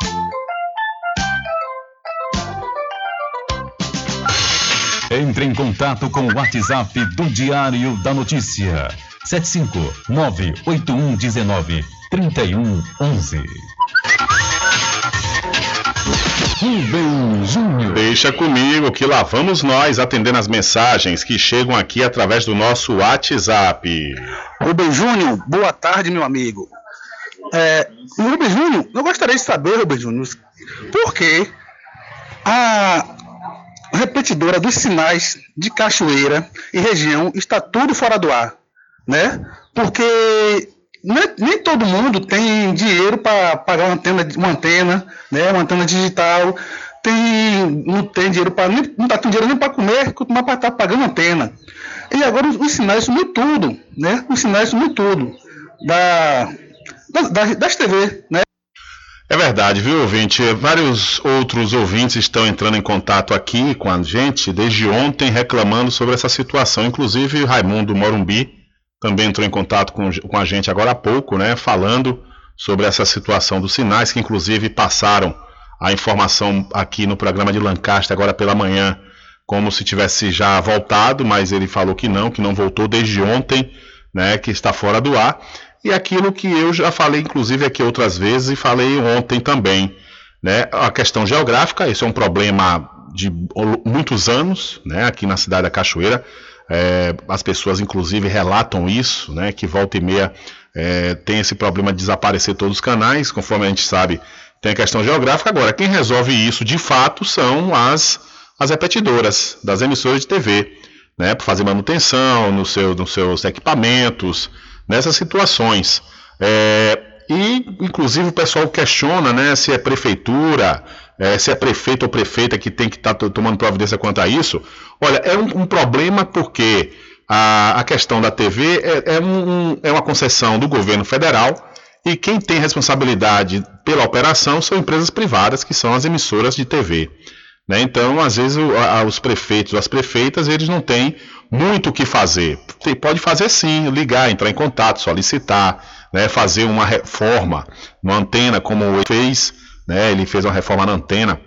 Entre em contato com o WhatsApp do Diário da Notícia. 759-8119-3111. Rubem Júnior. Deixa comigo que lá vamos nós atendendo as mensagens que chegam aqui através do nosso WhatsApp. Rubem Júnior, boa tarde, meu amigo. É, Rubem Júnior, eu gostaria de saber, Rubem Júnior, por que a, repetidora dos sinais de Cachoeira e região está tudo fora do ar, né? Porque nem, nem todo mundo tem dinheiro para pagar uma antena, uma antena, né? Uma antena digital, tem, não tem dinheiro para não tá tendo dinheiro nem para comer, mais para estar tá pagando antena. E agora os, sinais sumiu tudo, né? Os sinais sumiu tudo da, das, das TV, né? É verdade, viu, ouvinte? Vários outros ouvintes estão entrando em contato aqui com a gente desde ontem reclamando sobre essa situação. Inclusive, Raimundo Morumbi também entrou em contato com, com a gente agora há pouco, né? Falando sobre essa situação dos sinais, que inclusive passaram a informação aqui no programa de Lancaster agora pela manhã, como se tivesse já voltado, mas ele falou que não, que não voltou desde ontem, né? Que está fora do ar e aquilo que eu já falei, inclusive, aqui outras vezes e falei ontem também. Né? A questão geográfica, isso é um problema de muitos anos, né? aqui na cidade da Cachoeira. É, as pessoas, inclusive, relatam isso, né? que volta e meia é, tem esse problema de desaparecer todos os canais, conforme a gente sabe, tem a questão geográfica. Agora, quem resolve isso de fato são as, as repetidoras das emissoras de TV, né? para fazer manutenção no seu, nos seus equipamentos nessas situações. É, e, inclusive, o pessoal questiona né, se é prefeitura, é, se é prefeito ou prefeita que tem que estar tá tomando providência quanto a isso. Olha, é um, um problema porque a, a, questão da TV é, é, um, é uma concessão do governo federal E quem tem responsabilidade pela operação são empresas privadas, que são as emissoras de TV. Né? Então, às vezes, o, a, os prefeitos as prefeitas, eles não têm muito o que fazer. Pode fazer sim, ligar, entrar em contato, solicitar, né? fazer uma reforma na antena, como ele fez, né? ele fez uma reforma na antena,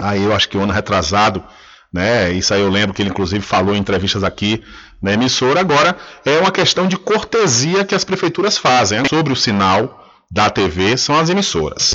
aí eu acho que o ano retrasado, né? Isso aí eu lembro que ele inclusive falou em entrevistas aqui na emissora. Agora é uma questão de cortesia que as prefeituras fazem né? sobre o sinal da TV são as emissoras.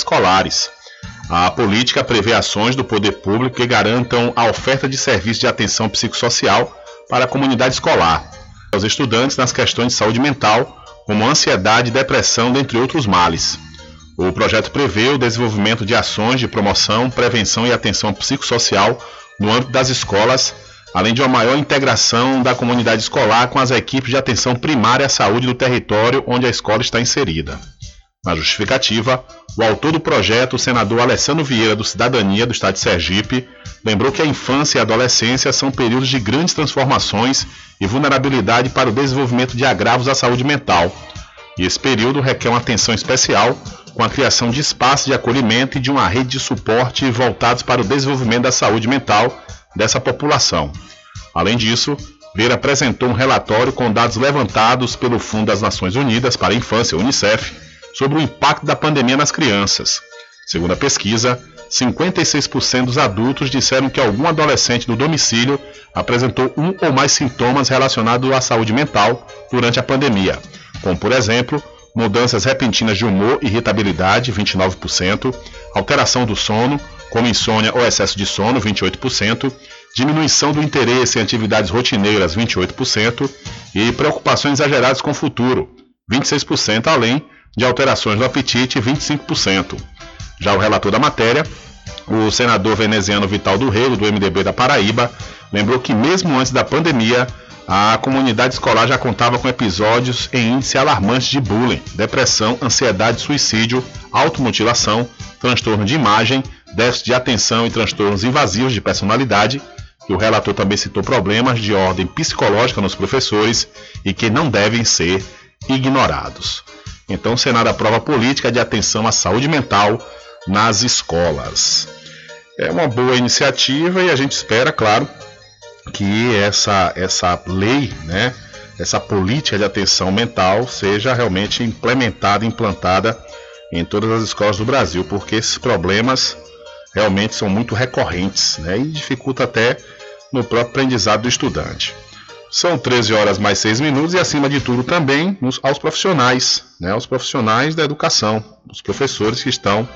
escolares. A política prevê ações do poder público que garantam a oferta de serviços de atenção psicossocial para a comunidade escolar, aos estudantes nas questões de saúde mental, como ansiedade e depressão, dentre outros males. O projeto prevê o desenvolvimento de ações de promoção, prevenção e atenção psicossocial no âmbito das escolas, além de uma maior integração da comunidade escolar com as equipes de atenção primária à saúde do território onde a escola está inserida. Na justificativa, o autor do projeto, o senador Alessandro Vieira do Cidadania do Estado de Sergipe, lembrou que a infância e a adolescência são períodos de grandes transformações e vulnerabilidade para o desenvolvimento de agravos à saúde mental. E esse período requer uma atenção especial com a criação de espaços de acolhimento e de uma rede de suporte voltados para o desenvolvimento da saúde mental dessa população. Além disso, Vieira apresentou um relatório com dados levantados pelo Fundo das Nações Unidas para a Infância, UNICEF, sobre o impacto da pandemia nas crianças. Segundo a pesquisa, 56% dos adultos disseram que algum adolescente no domicílio apresentou um ou mais sintomas relacionados à saúde mental durante a pandemia, como, por exemplo, mudanças repentinas de humor e irritabilidade, 29%, alteração do sono, como insônia ou excesso de sono, 28%, diminuição do interesse em atividades rotineiras, 28%, e preocupações exageradas com o futuro, 26%, além de alterações do apetite, 25%. Já o relator da matéria, o senador veneziano Vital do Rego, do MDB da Paraíba, lembrou que mesmo antes da pandemia, a comunidade escolar já contava com episódios em índice alarmante de bullying, depressão, ansiedade, suicídio, automutilação, transtorno de imagem, déficit de atenção e transtornos invasivos de personalidade. O relator também citou problemas de ordem psicológica nos professores e que não devem ser ignorados. Então, o Senado aprova política de atenção à saúde mental nas escolas. É uma boa iniciativa e a gente espera, claro, que essa, essa lei, né, essa política de atenção mental seja realmente implementada, implantada em todas as escolas do Brasil, porque esses problemas realmente são muito recorrentes né, e dificulta até no próprio aprendizado do estudante. São 13 horas mais 6 minutos e, acima de tudo, também nos, aos profissionais, né, aos profissionais da educação, os professores que estão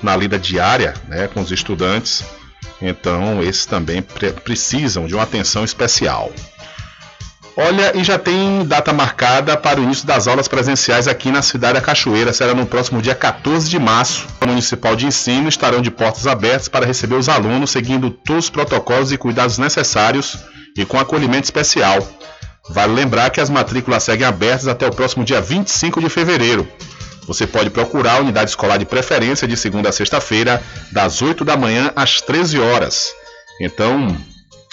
na lida diária né, com os estudantes. Então, esses também pre precisam de uma atenção especial. Olha, e já tem data marcada para o início das aulas presenciais aqui na cidade da Cachoeira. Será no próximo dia 14 de março. A Municipal de Ensino estarão de portas abertas para receber os alunos, seguindo todos os protocolos e cuidados necessários e com acolhimento especial. Vale lembrar que as matrículas seguem abertas até o próximo dia 25 de fevereiro. Você pode procurar a unidade escolar de preferência de segunda a sexta-feira, das 8 da manhã às 13 horas. Então,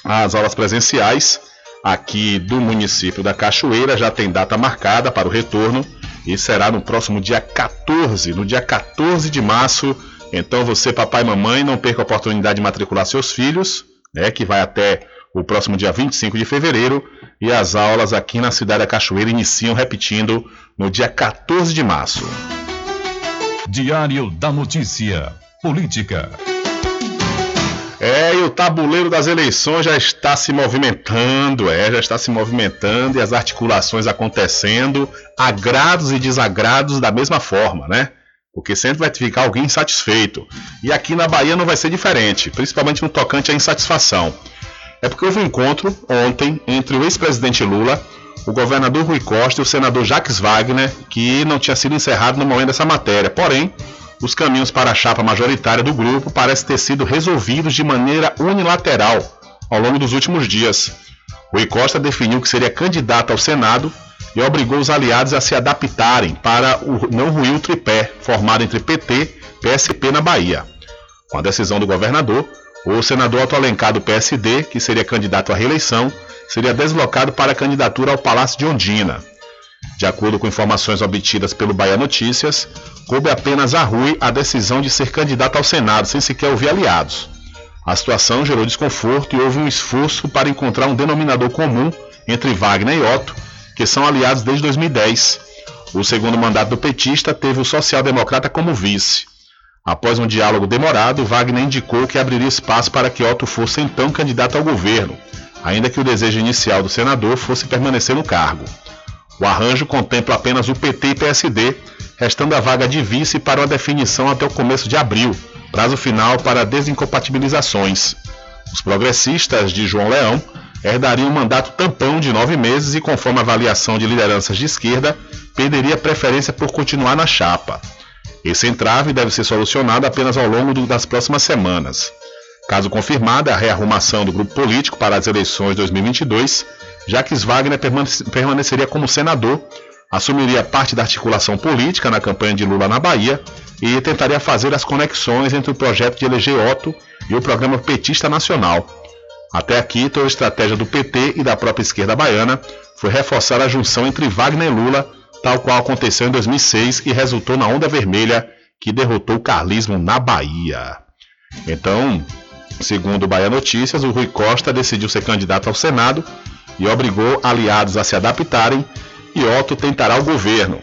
as aulas presenciais aqui do município da Cachoeira já tem data marcada para o retorno e será no próximo dia 14, no dia 14 de março. Então, você, papai e mamãe, não perca a oportunidade de matricular seus filhos, né, que vai até o próximo dia 25 de fevereiro. E as aulas aqui na cidade da Cachoeira iniciam, repetindo, no dia 14 de março. Diário da Notícia. Política. É, e o tabuleiro das eleições já está se movimentando, é, já está se movimentando e as articulações acontecendo, agrados e desagrados da mesma forma, né? Porque sempre vai ficar alguém insatisfeito. E aqui na Bahia não vai ser diferente, principalmente no tocante à insatisfação. É porque houve um encontro ontem entre o ex-presidente Lula, o governador Rui Costa e o senador Jacques Wagner, que não tinha sido encerrado no momento dessa matéria. Porém, os caminhos para a chapa majoritária do grupo parecem ter sido resolvidos de maneira unilateral ao longo dos últimos dias. Rui Costa definiu que seria candidato ao Senado e obrigou os aliados a se adaptarem para o não ruir o tripé formado entre PT e PSP na Bahia. Com a decisão do governador, o senador Otto Alencar do PSD, que seria candidato à reeleição, seria deslocado para a candidatura ao Palácio de Ondina. De acordo com informações obtidas pelo Bahia Notícias, coube apenas a Rui a decisão de ser candidato ao Senado, sem sequer ouvir aliados. A situação gerou desconforto e houve um esforço para encontrar um denominador comum entre Wagner e Otto, que são aliados desde 2010. O segundo mandato do petista teve o social-democrata como vice. Após um diálogo demorado, Wagner indicou que abriria espaço para que Otto fosse então candidato ao governo, ainda que o desejo inicial do senador fosse permanecer no cargo. O arranjo contempla apenas o PT e PSD, restando a vaga de vice para uma definição até o começo de abril, prazo final para desincompatibilizações. Os progressistas de João Leão herdariam um mandato tampão de nove meses e, conforme a avaliação de lideranças de esquerda, perderia preferência por continuar na chapa. Esse entrave deve ser solucionado apenas ao longo das próximas semanas. Caso confirmada a rearrumação do grupo político para as eleições de 2022, Jacques Wagner permaneceria como senador, assumiria parte da articulação política na campanha de Lula na Bahia e tentaria fazer as conexões entre o projeto de eleger Otto e o programa petista nacional. Até aqui, toda a estratégia do PT e da própria esquerda baiana foi reforçar a junção entre Wagner e Lula, tal qual aconteceu em 2006 e resultou na onda vermelha que derrotou o carlismo na Bahia. Então, segundo o Bahia Notícias, o Rui Costa decidiu ser candidato ao Senado e obrigou aliados a se adaptarem e Otto tentará o governo.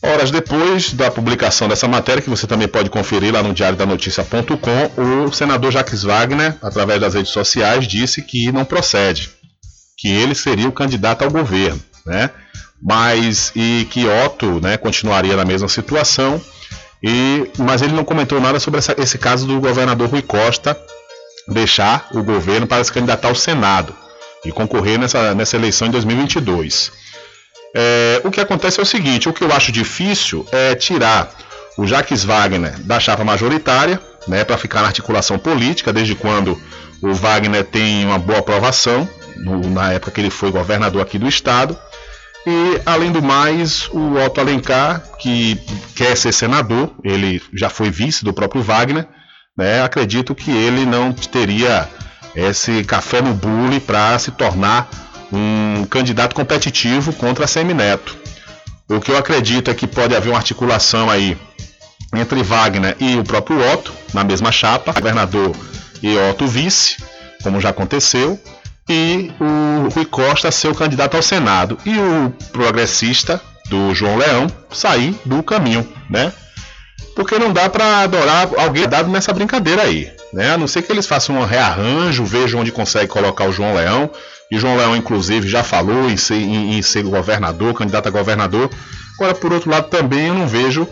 Horas depois da publicação dessa matéria, que você também pode conferir lá no diariodanoticia.com, o senador Jacques Wagner, através das redes sociais, disse que não procede, que ele seria o candidato ao governo, né? Mas e que Otto, né, continuaria na mesma situação. E, mas ele não comentou nada sobre essa, esse caso do governador Rui Costa deixar o governo para se candidatar ao Senado e concorrer nessa, nessa eleição em 2022. É, o que acontece é o seguinte: o que eu acho difícil é tirar o Jacques Wagner da chapa majoritária, né, para ficar na articulação política, desde quando o Wagner tem uma boa aprovação, no, na época que ele foi governador aqui do estado. E, além do mais, o Otto Alencar, que quer ser senador, ele já foi vice do próprio Wagner, né, acredito que ele não teria esse café no bule para se tornar um candidato competitivo contra a Semineto. O que eu acredito é que pode haver uma articulação aí entre Wagner e o próprio Otto, na mesma chapa, governador e Otto vice, como já aconteceu, e o Rui Costa ser o candidato ao Senado e o progressista do João Leão sair do caminho, né? Porque não dá para adorar alguém dado nessa brincadeira aí, né? A não ser que eles façam um rearranjo, vejam onde consegue colocar o João Leão, e João Leão, inclusive, já falou em ser, em, em ser governador, candidato a governador. Agora, por outro lado, também eu não vejo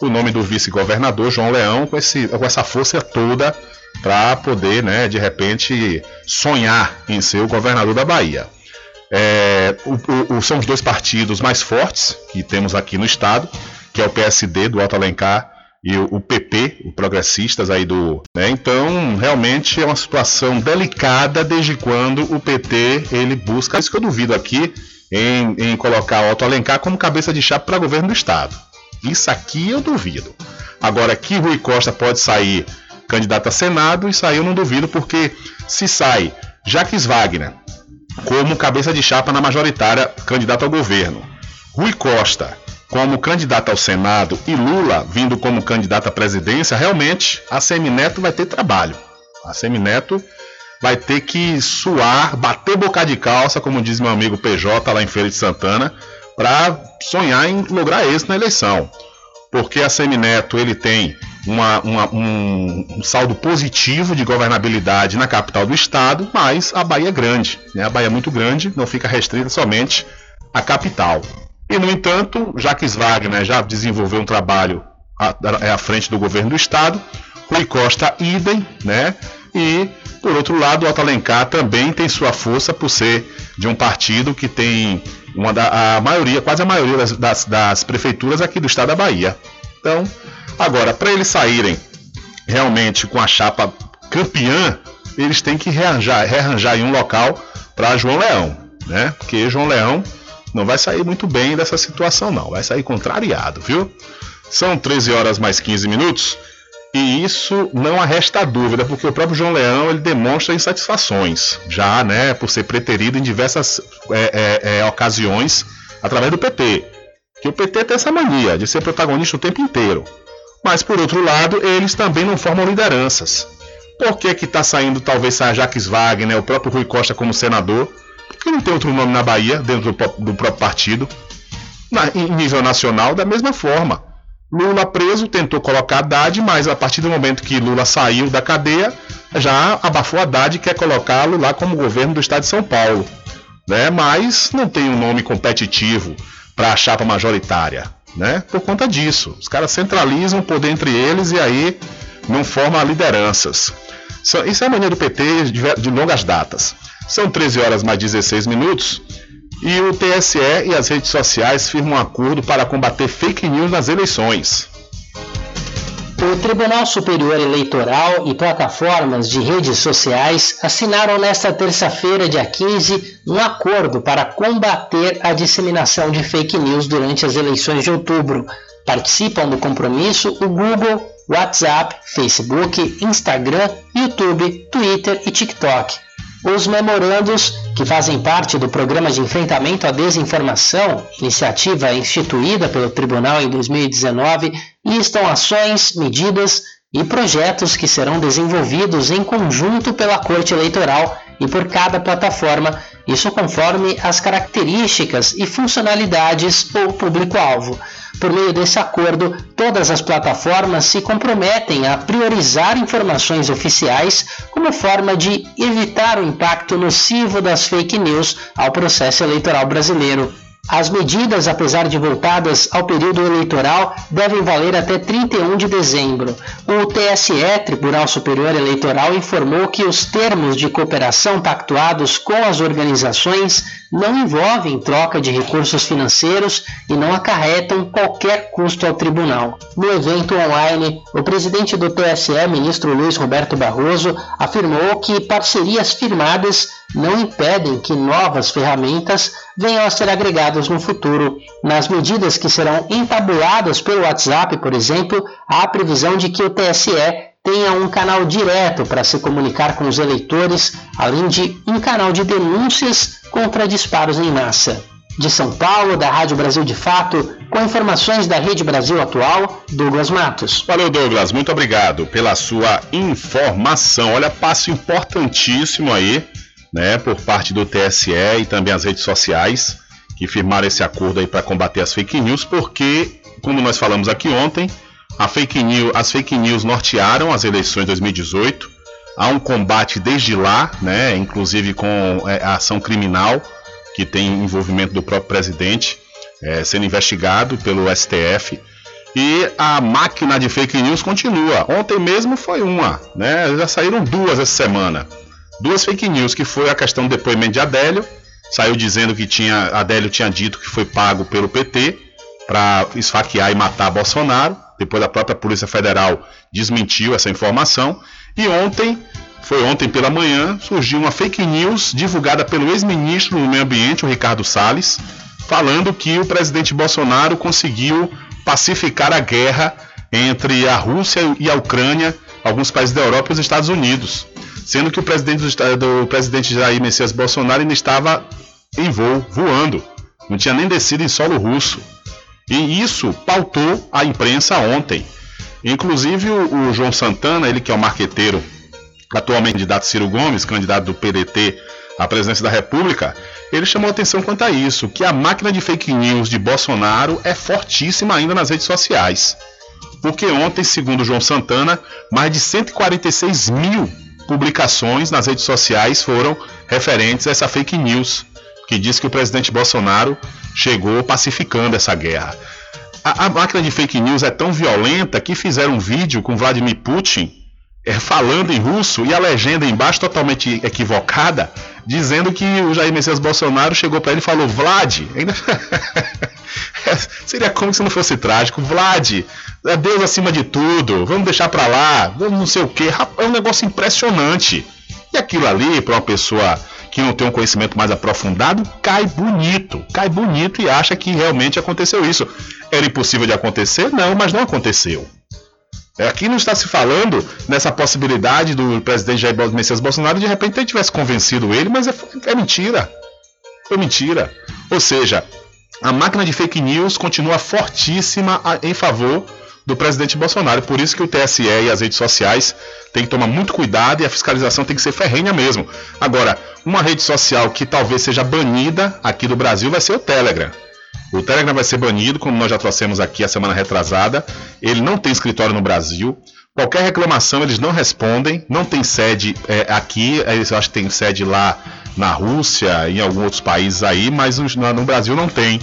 o nome do vice-governador, João Leão, com, esse, com essa força toda para poder, né, de repente, sonhar em ser o governador da Bahia. É, o, o, são os dois partidos mais fortes que temos aqui no estado, que é o PSD do Alto Alencar e o PP, o progressistas aí do. Né? Então, realmente é uma situação delicada desde quando o PT ele busca. Isso que eu duvido aqui em, em colocar Otto Alencar como cabeça de chapa para governo do Estado. Isso aqui eu duvido. Agora, que Rui Costa pode sair candidato a Senado, isso aí eu não duvido, porque se sai Jacques Wagner como cabeça de chapa na majoritária candidato ao governo, Rui Costa como candidato ao Senado e Lula vindo como candidato à presidência, realmente a Semineto vai ter trabalho. A Semineto vai ter que suar, bater boca de calça, como diz meu amigo PJ lá em Feira de Santana, para sonhar em lograr êxito na eleição. Porque a Semineto ele tem uma, uma, um, um, saldo positivo de governabilidade na capital do estado, mas a Bahia é grande. Né? A Bahia é muito grande, não fica restrita somente à capital. E, no entanto, Jacques Wagner já desenvolveu um trabalho à, à frente do governo do estado, Rui Costa, idem, né? E, por outro lado, o Otto Alencar também tem sua força por ser de um partido que tem uma da, a maioria, quase a maioria das, das, das prefeituras aqui do estado da Bahia. Então, agora, para eles saírem realmente com a chapa campeã, eles têm que rearranjar, rearranjar em um local para João Leão, né? Porque João Leão não vai sair muito bem dessa situação, não. Vai sair contrariado, viu? São 13 horas mais 15 minutos. E isso não resta dúvida, porque o próprio João Leão ele demonstra insatisfações, já né, por ser preterido em diversas é, é, é, ocasiões através do PT. Que o PT tem essa mania de ser protagonista o tempo inteiro. Mas por outro lado, eles também não formam lideranças. Por que que está saindo talvez saia Jacques Wagner, o próprio Rui Costa como senador? Porque não tem outro nome na Bahia, dentro do, do próprio partido. Na, em nível nacional, da mesma forma. Lula preso tentou colocar Haddad, mas a partir do momento que Lula saiu da cadeia, já abafou Haddad e quer colocá-lo lá como governo do estado de São Paulo. Né? Mas não tem um nome competitivo para a chapa majoritária. Né? Por conta disso. Os caras centralizam o poder entre eles e aí não formam lideranças. Isso é a mania do PT de longas datas. São 13 horas mais 16 minutos e o TSE e as redes sociais firmam um acordo para combater fake news nas eleições. O Tribunal Superior Eleitoral e plataformas de redes sociais assinaram nesta terça-feira, dia 15, um acordo para combater a disseminação de fake news durante as eleições de outubro. Participam do compromisso o Google, WhatsApp, Facebook, Instagram, YouTube, Twitter e TikTok. Os memorandos, que fazem parte do Programa de Enfrentamento à Desinformação, iniciativa instituída pelo Tribunal em 2019, listam ações, medidas e projetos que serão desenvolvidos em conjunto pela Corte Eleitoral e por cada plataforma, isso conforme as características e funcionalidades ou público-alvo. Por meio desse acordo, todas as plataformas se comprometem a priorizar informações oficiais como forma de evitar o impacto nocivo das fake news ao processo eleitoral brasileiro. As medidas, apesar de voltadas ao período eleitoral, devem valer até 31 de dezembro. O TSE, Tribunal Superior Eleitoral, informou que os termos de cooperação pactuados com as organizações não envolvem troca de recursos financeiros e não acarretam qualquer custo ao tribunal. No evento online, o presidente do TSE, ministro Luiz Roberto Barroso, afirmou que parcerias firmadas não impedem que novas ferramentas venham a ser agregadas no futuro. Nas medidas que serão entabuladas pelo WhatsApp, por exemplo, há a previsão de que o TSE tenha um canal direto para se comunicar com os eleitores, além de um canal de denúncias contra disparos em massa. De São Paulo, da Rádio Brasil de Fato, com informações da Rede Brasil Atual, Douglas Matos. Valeu, Douglas. Muito obrigado pela sua informação. Olha, passo importantíssimo aí né, por parte do TSE e também as redes sociais que firmaram esse acordo aí para combater as fake news, porque, como nós falamos aqui ontem, fake news, as fake news nortearam as eleições de 2018. Há um combate desde lá, né, inclusive com é, a ação criminal que tem envolvimento do próprio presidente é, sendo investigado pelo STF. E a máquina de fake news continua. Ontem mesmo foi uma, né? Já saíram duas essa semana duas fake news, que foi a questão do depoimento de Adélio, saiu dizendo que tinha Adélio tinha dito que foi pago pelo PT para esfaquear e matar Bolsonaro. Depois a própria Polícia Federal desmentiu essa informação. E ontem, foi ontem pela manhã, surgiu uma fake news divulgada pelo ex-ministro do Meio Ambiente, o Ricardo Salles, falando que o presidente Bolsonaro conseguiu pacificar a guerra entre a Rússia e a Ucrânia, alguns países da Europa e os Estados Unidos sendo que o presidente do, do presidente Jair Messias Bolsonaro ainda estava em voo, voando, não tinha nem descido em solo russo. E isso pautou a imprensa ontem. Inclusive o, o João Santana, ele que é o marqueteiro, atualmente candidato Ciro Gomes, candidato do PDT à presidência da República, ele chamou atenção quanto a isso, que a máquina de fake news de Bolsonaro é fortíssima ainda nas redes sociais. Porque ontem, segundo João Santana, mais de 146 mil publicações nas redes sociais foram referentes a essa fake news que diz que o presidente Bolsonaro chegou pacificando essa guerra. A, a máquina de fake news é tão violenta que fizeram um vídeo com Vladimir Putin é, falando em russo e a legenda embaixo totalmente equivocada, dizendo que o Jair Messias Bolsonaro chegou para ele e falou: Vlad, ainda... seria como se não fosse trágico, Vlad, é Deus acima de tudo, vamos deixar para lá, vamos não sei o que, é um negócio impressionante. E aquilo ali, para uma pessoa que não tem um conhecimento mais aprofundado, cai bonito, cai bonito e acha que realmente aconteceu isso. Era impossível de acontecer? Não, mas não aconteceu. Aqui não está se falando nessa possibilidade do presidente Jair Messias Bolsonaro de repente ele tivesse convencido ele, mas é, é mentira. Foi mentira. Ou seja, a máquina de fake news continua fortíssima em favor do presidente Bolsonaro. Por isso que o TSE e as redes sociais têm que tomar muito cuidado e a fiscalização tem que ser ferrenha mesmo. Agora, uma rede social que talvez seja banida aqui do Brasil vai ser o Telegram. O Telegram vai ser banido, como nós já trouxemos aqui a semana retrasada. Ele não tem escritório no Brasil. Qualquer reclamação eles não respondem. Não tem sede é, aqui. Eles acho que tem sede lá na Rússia, em alguns outros países aí, mas no Brasil não tem.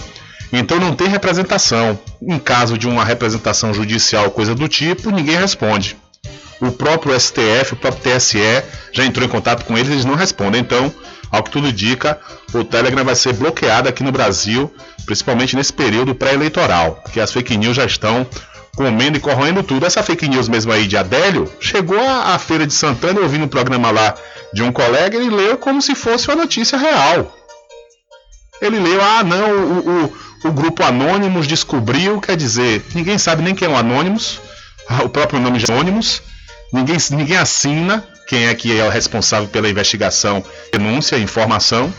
Então não tem representação. Em caso de uma representação judicial, coisa do tipo, ninguém responde. O próprio STF, o próprio TSE já entrou em contato com eles, eles não respondem. Então, ao que tudo indica, o Telegram vai ser bloqueado aqui no Brasil, principalmente nesse período pré-eleitoral, porque as fake news já estão comendo e corroendo tudo. Essa fake news mesmo aí de Adélio chegou à Feira de Santana, eu ouvi no programa lá de um colega, ele leu como se fosse uma notícia real. Ele leu, ah, não, o, o, o grupo Anônimos descobriu, quer dizer, ninguém sabe nem quem é o Anônimos, o próprio nome de Anônimos, ninguém, ninguém assina quem é que é o responsável pela investigação, denúncia, informação,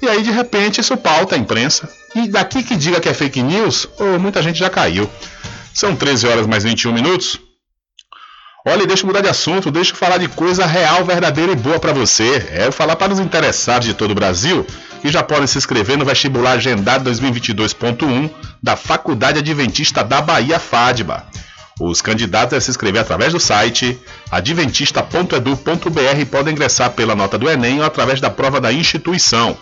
e aí de repente isso pauta a imprensa. E daqui que diga que é fake news, oh, muita gente já caiu. São 13 horas mais 21 minutos. Olha, deixa eu mudar de assunto, deixa eu falar de coisa real, verdadeira e boa para você. É falar para os interessados de todo o Brasil que já podem se inscrever no vestibular agendado 2022.1 da Faculdade Adventista da Bahia FADBA. Os candidatos a se inscrever através do site adventista.edu.br podem ingressar pela nota do Enem ou através da prova da instituição.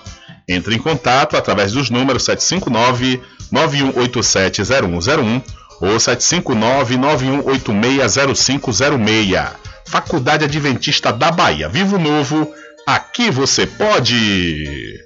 Entre em contato através dos números 759 91870101 ou 759-9186-0506. Faculdade Adventista da Bahia. Vivo Novo, aqui você pode!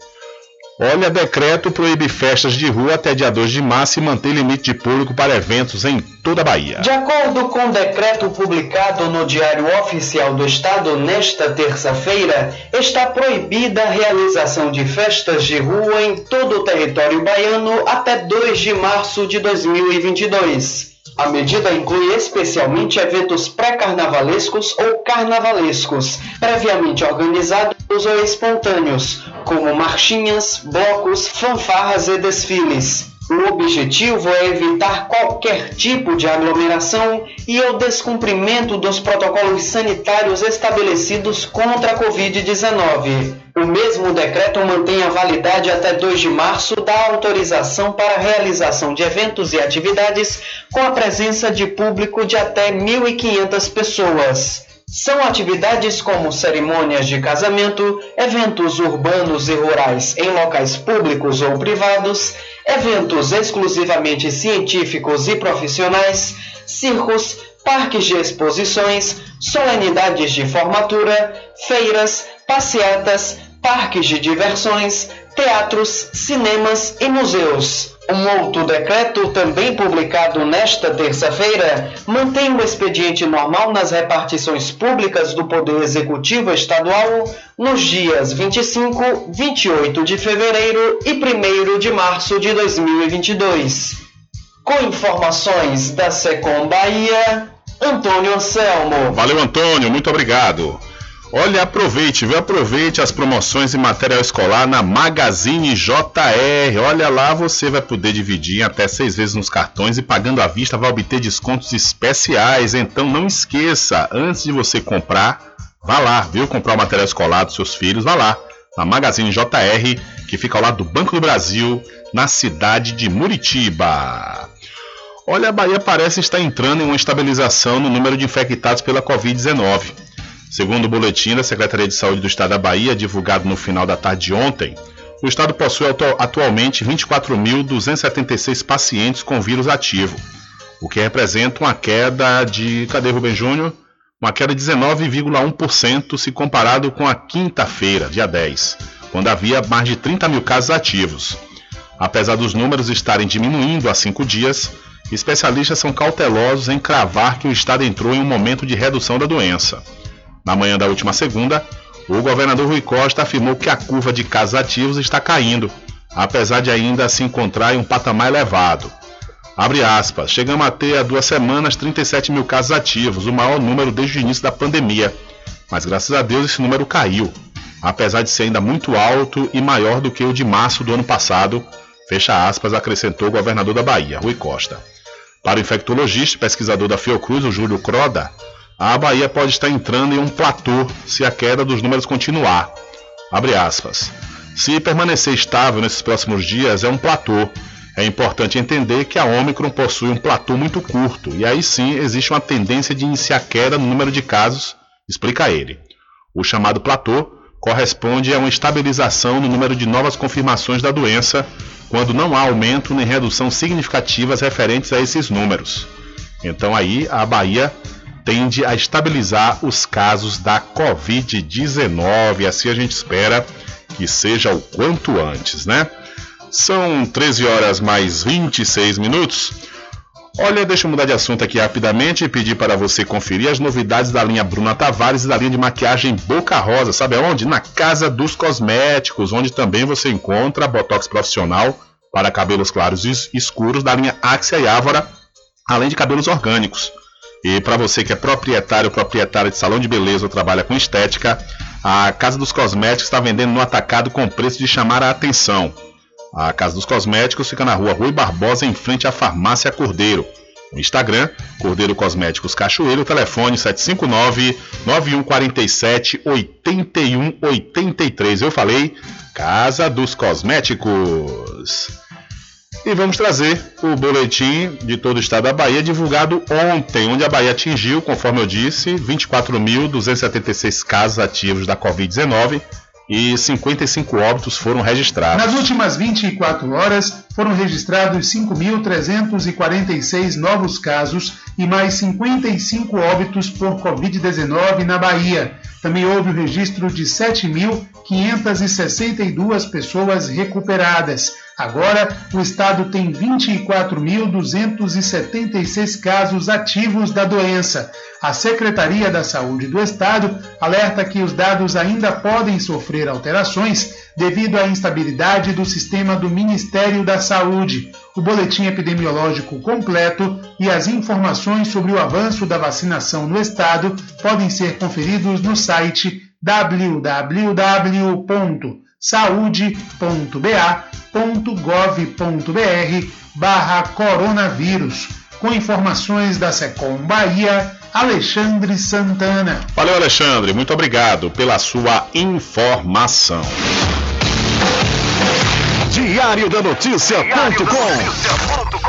Olha, decreto proíbe festas de rua até dia 2 de março e mantém limite de público para eventos em toda a Bahia. De acordo com o decreto publicado no Diário Oficial do Estado nesta terça-feira, está proibida a realização de festas de rua em todo o território baiano até 2 de março de 2022. A medida inclui especialmente eventos pré-carnavalescos ou carnavalescos, previamente organizados ou espontâneos, como marchinhas, blocos, fanfarras e desfiles. O objetivo é evitar qualquer tipo de aglomeração e o descumprimento dos protocolos sanitários estabelecidos contra a Covid-19. O mesmo decreto mantém a validade até 2 de março da autorização para a realização de eventos e atividades com a presença de público de até 1.500 pessoas. São atividades como cerimônias de casamento, eventos urbanos e rurais em locais públicos ou privados, eventos exclusivamente científicos e profissionais, circos, parques de exposições, solenidades de formatura, feiras, passeatas, parques de diversões, teatros, cinemas e museus. Um outro decreto, também publicado nesta terça-feira, mantém o expediente normal nas repartições públicas do Poder Executivo Estadual nos dias 25, 28 de fevereiro e 1 de março de 2022. Com informações da Secom Bahia, Antônio Anselmo. Valeu, Antônio, muito obrigado. Olha, aproveite, viu? Aproveite as promoções em material escolar na Magazine JR. Olha lá, você vai poder dividir até seis vezes nos cartões e pagando à vista vai obter descontos especiais. Então não esqueça, antes de você comprar, vá lá, viu? Comprar o material escolar dos seus filhos, vá lá. Na Magazine JR, que fica ao lado do Banco do Brasil, na cidade de Muritiba. Olha, a Bahia parece estar entrando em uma estabilização no número de infectados pela Covid-19. Segundo o boletim da Secretaria de Saúde do Estado da Bahia, divulgado no final da tarde de ontem, o Estado possui atualmente 24.276 pacientes com vírus ativo, o que representa uma queda de. Cadê Rubem Júnior? Uma queda de 19,1% se comparado com a quinta-feira, dia 10, quando havia mais de 30 mil casos ativos. Apesar dos números estarem diminuindo há cinco dias, especialistas são cautelosos em cravar que o Estado entrou em um momento de redução da doença. Na manhã da última segunda, o governador Rui Costa afirmou que a curva de casos ativos está caindo, apesar de ainda se encontrar em um patamar elevado. Abre aspas, chegamos a ter há duas semanas 37 mil casos ativos, o maior número desde o início da pandemia. Mas graças a Deus esse número caiu, apesar de ser ainda muito alto e maior do que o de março do ano passado, fecha aspas, acrescentou o governador da Bahia, Rui Costa. Para o infectologista e pesquisador da Fiocruz, o Júlio Croda, a Bahia pode estar entrando em um platô se a queda dos números continuar. Se permanecer estável nesses próximos dias, é um platô. É importante entender que a Omicron possui um platô muito curto, e aí sim existe uma tendência de iniciar queda no número de casos, explica ele. O chamado platô corresponde a uma estabilização no número de novas confirmações da doença, quando não há aumento nem redução significativas referentes a esses números. Então aí a Bahia tende a estabilizar os casos da Covid-19. Assim a gente espera que seja o quanto antes, né? São 13 horas mais 26 minutos. Olha, deixa eu mudar de assunto aqui rapidamente e pedir para você conferir as novidades da linha Bruna Tavares e da linha de maquiagem Boca Rosa. Sabe aonde? Na Casa dos Cosméticos, onde também você encontra botox profissional para cabelos claros e escuros da linha Axia e Ávora, além de cabelos orgânicos. E para você que é proprietário ou proprietária de salão de beleza ou trabalha com estética, a Casa dos Cosméticos está vendendo no atacado com preço de chamar a atenção. A Casa dos Cosméticos fica na rua Rui Barbosa, em frente à Farmácia Cordeiro. No Instagram, Cordeiro Cosméticos Cachoeiro, telefone 759-9147 8183. Eu falei Casa dos Cosméticos. E vamos trazer o boletim de todo o estado da Bahia, divulgado ontem, onde a Bahia atingiu, conforme eu disse, 24.276 casos ativos da Covid-19 e 55 óbitos foram registrados. Nas últimas 24 horas, foram registrados 5.346 novos casos e mais 55 óbitos por Covid-19 na Bahia. Também houve o registro de 7.562 pessoas recuperadas. Agora, o estado tem 24.276 casos ativos da doença. A Secretaria da Saúde do Estado alerta que os dados ainda podem sofrer alterações devido à instabilidade do sistema do Ministério da Saúde. O boletim epidemiológico completo e as informações sobre o avanço da vacinação no estado podem ser conferidos no site www saude.ba.gov.br barra coronavírus. Com informações da Secom Bahia, Alexandre Santana. Valeu, Alexandre. Muito obrigado pela sua informação. Diário da Notícia.com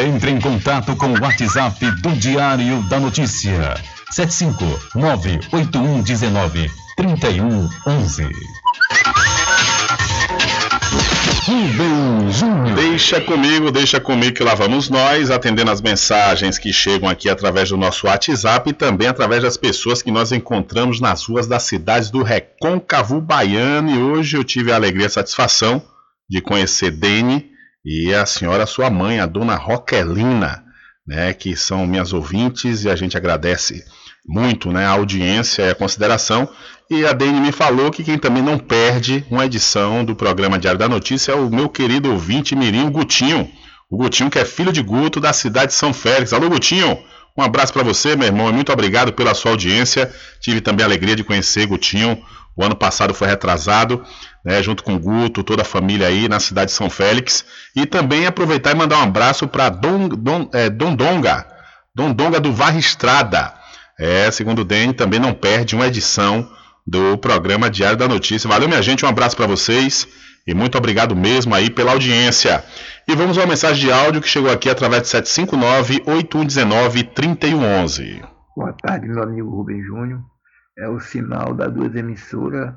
Entre em contato com o WhatsApp do Diário da Notícia. 759-8119-3111. Rubem Júnior. Deixa comigo, deixa comigo que lá vamos nós, atendendo as mensagens que chegam aqui através do nosso WhatsApp e também através das pessoas que nós encontramos nas ruas das cidades do Recôncavo Baiano. E hoje eu tive a alegria e a satisfação de conhecer Dene e a senhora, sua mãe, a dona Roquelina, né, que são minhas ouvintes e a gente agradece muito né, a audiência e a consideração. E a Dene me falou que quem também não perde uma edição do programa Diário da Notícia é o meu querido ouvinte Mirinho Gutinho. O Gutinho, que é filho de Guto, da cidade de São Félix. Alô, Gutinho! Um abraço para você, meu irmão, e muito obrigado pela sua audiência. Tive também a alegria de conhecer Gutinho. O ano passado foi retrasado, né, junto com o Guto, toda a família aí na cidade de São Félix. E também aproveitar e mandar um abraço para Don, Don, é, Dondonga, Dondonga do Varre Estrada. É, segundo o Dene, também não perde uma edição do programa Diário da Notícia. Valeu, minha gente, um abraço para vocês e muito obrigado mesmo aí pela audiência. E vamos a uma mensagem de áudio que chegou aqui através de 759-8119-3111. Boa tarde, meu amigo Rubem Júnior. É o sinal das duas emissoras,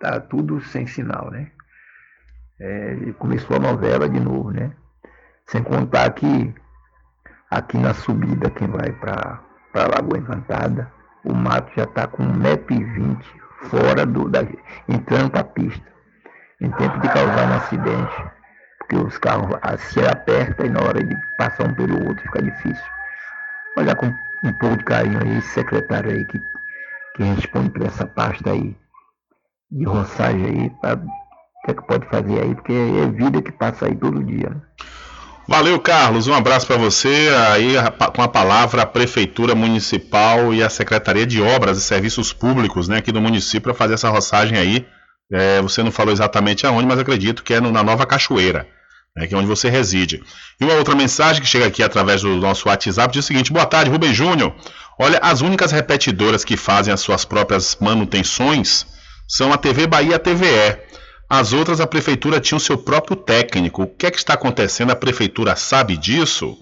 tá tudo sem sinal, né? É, começou a novela de novo, né? Sem contar que aqui na subida, quem vai para Lagoa Encantada, o mato já está com 1,20m fora do, da, entrando para a pista, em tempo de causar um acidente, porque os carros se apertam e na hora de passar um pelo outro fica difícil. Olha com um pouco de carinho aí, esse secretário aí que, que responde por essa pasta aí de roçagem aí, pra, o que é que pode fazer aí, porque é vida que passa aí todo dia. Né? Valeu, Carlos. Um abraço para você. Aí, com a palavra, a Prefeitura Municipal e a Secretaria de Obras e Serviços Públicos né, aqui do município para fazer essa roçagem aí. É, você não falou exatamente aonde, mas acredito que é no, na Nova Cachoeira, né, que é onde você reside. E uma outra mensagem que chega aqui através do nosso WhatsApp diz o seguinte: Boa tarde, Rubem Júnior. Olha, as únicas repetidoras que fazem as suas próprias manutenções são a TV Bahia e a TVE. As outras, a prefeitura tinha o seu próprio técnico. O que é que está acontecendo? A prefeitura sabe disso?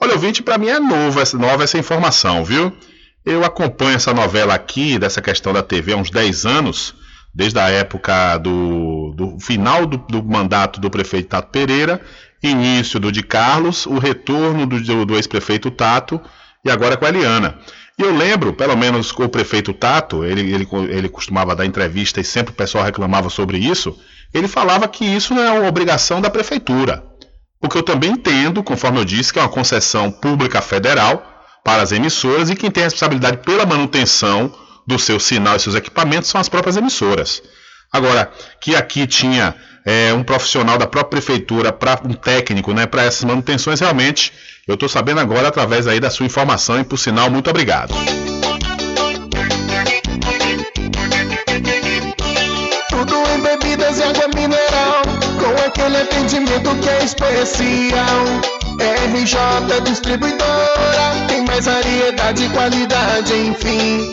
Olha, ouvinte, para mim é novo, nova essa informação, viu? Eu acompanho essa novela aqui, dessa questão da TV, há uns 10 anos, desde a época do, do final do, do, mandato do prefeito Tato Pereira, início do de Carlos, o retorno do, do ex-prefeito Tato e agora com a Eliana. E eu lembro, pelo menos o prefeito Tato, ele, ele, ele costumava dar entrevista e sempre o pessoal reclamava sobre isso. Ele falava que isso não é uma obrigação da prefeitura. O que eu também entendo, conforme eu disse, que é uma concessão pública federal para as emissoras e quem tem a responsabilidade pela manutenção do seu sinal e seus equipamentos são as próprias emissoras. Agora, que aqui tinha é, um profissional da própria prefeitura, para um técnico, né, para essas manutenções, realmente eu estou sabendo agora através aí da sua informação e por sinal, muito obrigado. Tudo em bebidas e água mineral, com aquele atendimento que é especial. RJ Distribuidora, tem mais variedade e qualidade, enfim.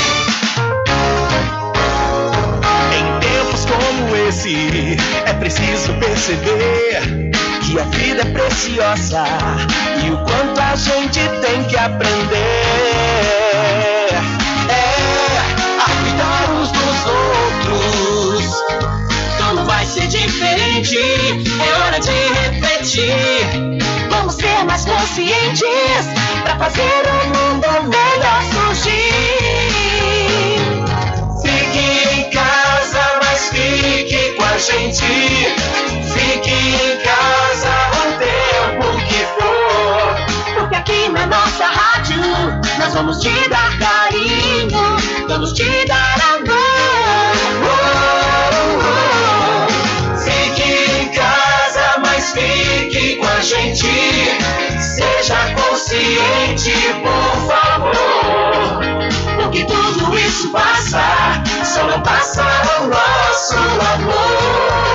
É preciso perceber que a vida é preciosa e o quanto a gente tem que aprender. É, a cuidar uns dos outros. Tudo vai ser diferente, é hora de refletir. Vamos ser mais conscientes pra fazer o mundo melhor surgir. Mas fique com a gente. Fique em casa o tempo que for. Porque aqui na nossa rádio nós vamos te dar carinho, vamos te dar amor. Oh, oh, oh. Fique em casa, mas fique com a gente. Seja consciente, por favor. Porque tudo isso passa, só não passa o nosso amor.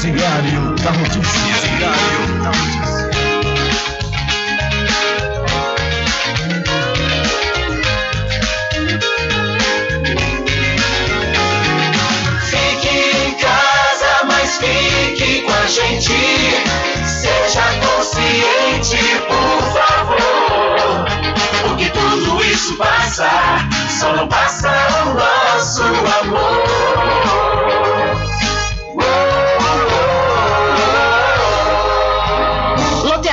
Diário da Notícia. Diário da Notícia. Consciente, por favor. Porque tudo isso passa, só não passa o nosso amor.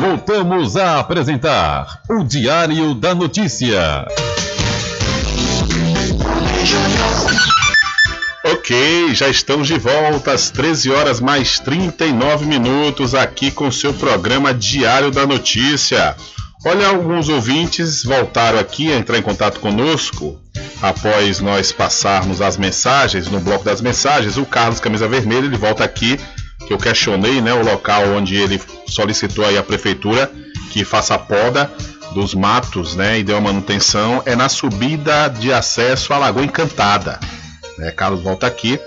Voltamos a apresentar o Diário da Notícia. Ok, já estamos de volta às 13 horas mais 39 minutos aqui com seu programa Diário da Notícia. Olha, alguns ouvintes voltaram aqui a entrar em contato conosco após nós passarmos as mensagens no bloco das mensagens. O Carlos Camisa Vermelha ele volta aqui que eu questionei, né, o local onde ele solicitou aí a prefeitura que faça a poda dos matos, né, e deu a manutenção é na subida de acesso à Lagoa Encantada. Né, Carlos volta aqui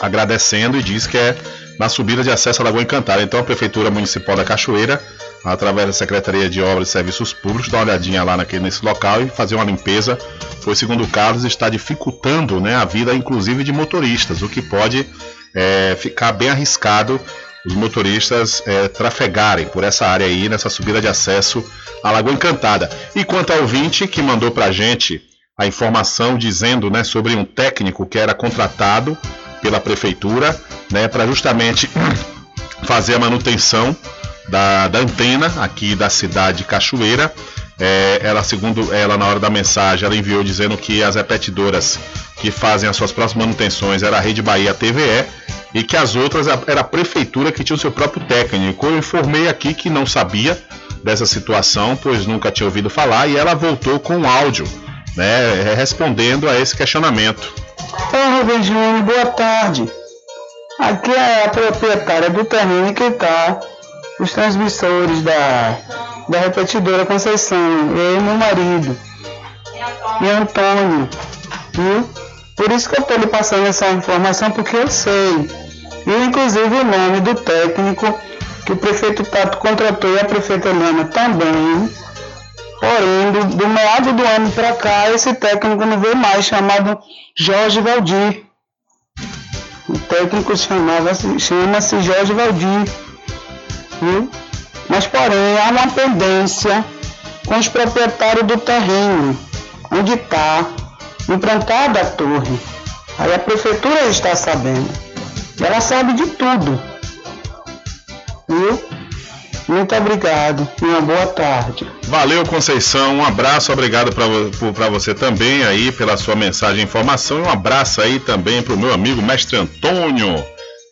agradecendo e diz que é na subida de acesso à Lagoa Encantada. Então a prefeitura municipal da Cachoeira, através da Secretaria de Obras e Serviços Públicos, dá uma olhadinha lá naquele, nesse local e fazer uma limpeza, pois segundo o Carlos está dificultando, né, a vida inclusive de motoristas, o que pode é, ficar bem arriscado os motoristas é, trafegarem por essa área aí, nessa subida de acesso à Lagoa Encantada. E quanto ao ouvinte que mandou para a gente a informação dizendo né, sobre um técnico que era contratado pela prefeitura né, para justamente fazer a manutenção da, da, antena aqui da cidade de Cachoeira. É, ela, segundo ela, na hora da mensagem, ela enviou dizendo que as repetidoras que fazem as suas próximas manutenções era a Rede Bahia TVE e que as outras era a prefeitura que tinha o seu próprio técnico. Eu informei aqui que não sabia dessa situação, pois nunca tinha ouvido falar, e ela voltou com um áudio, né, respondendo a esse questionamento. Rubem Júnior, boa tarde. Aqui é a proprietária do terreno que está os transmissores da, da repetidora Conceição, eu e meu marido, e Antônio, viu? Por isso que eu estou lhe passando essa informação, porque eu sei. E inclusive o nome do técnico que o prefeito Tato contratou e a prefeita Helena também. Porém, do, do meado do ano para cá, esse técnico não veio mais, chamado Jorge Valdir. O técnico chama-se chama Jorge Valdir. Viu? Mas, porém, há uma pendência com os proprietários do terreno, onde está implantada a torre. Aí a prefeitura está sabendo. Ela sabe de tudo. Viu? Muito obrigado e uma boa tarde. Valeu, Conceição. Um abraço, obrigado para você também aí pela sua mensagem e informação. E um abraço aí também para o meu amigo mestre Antônio.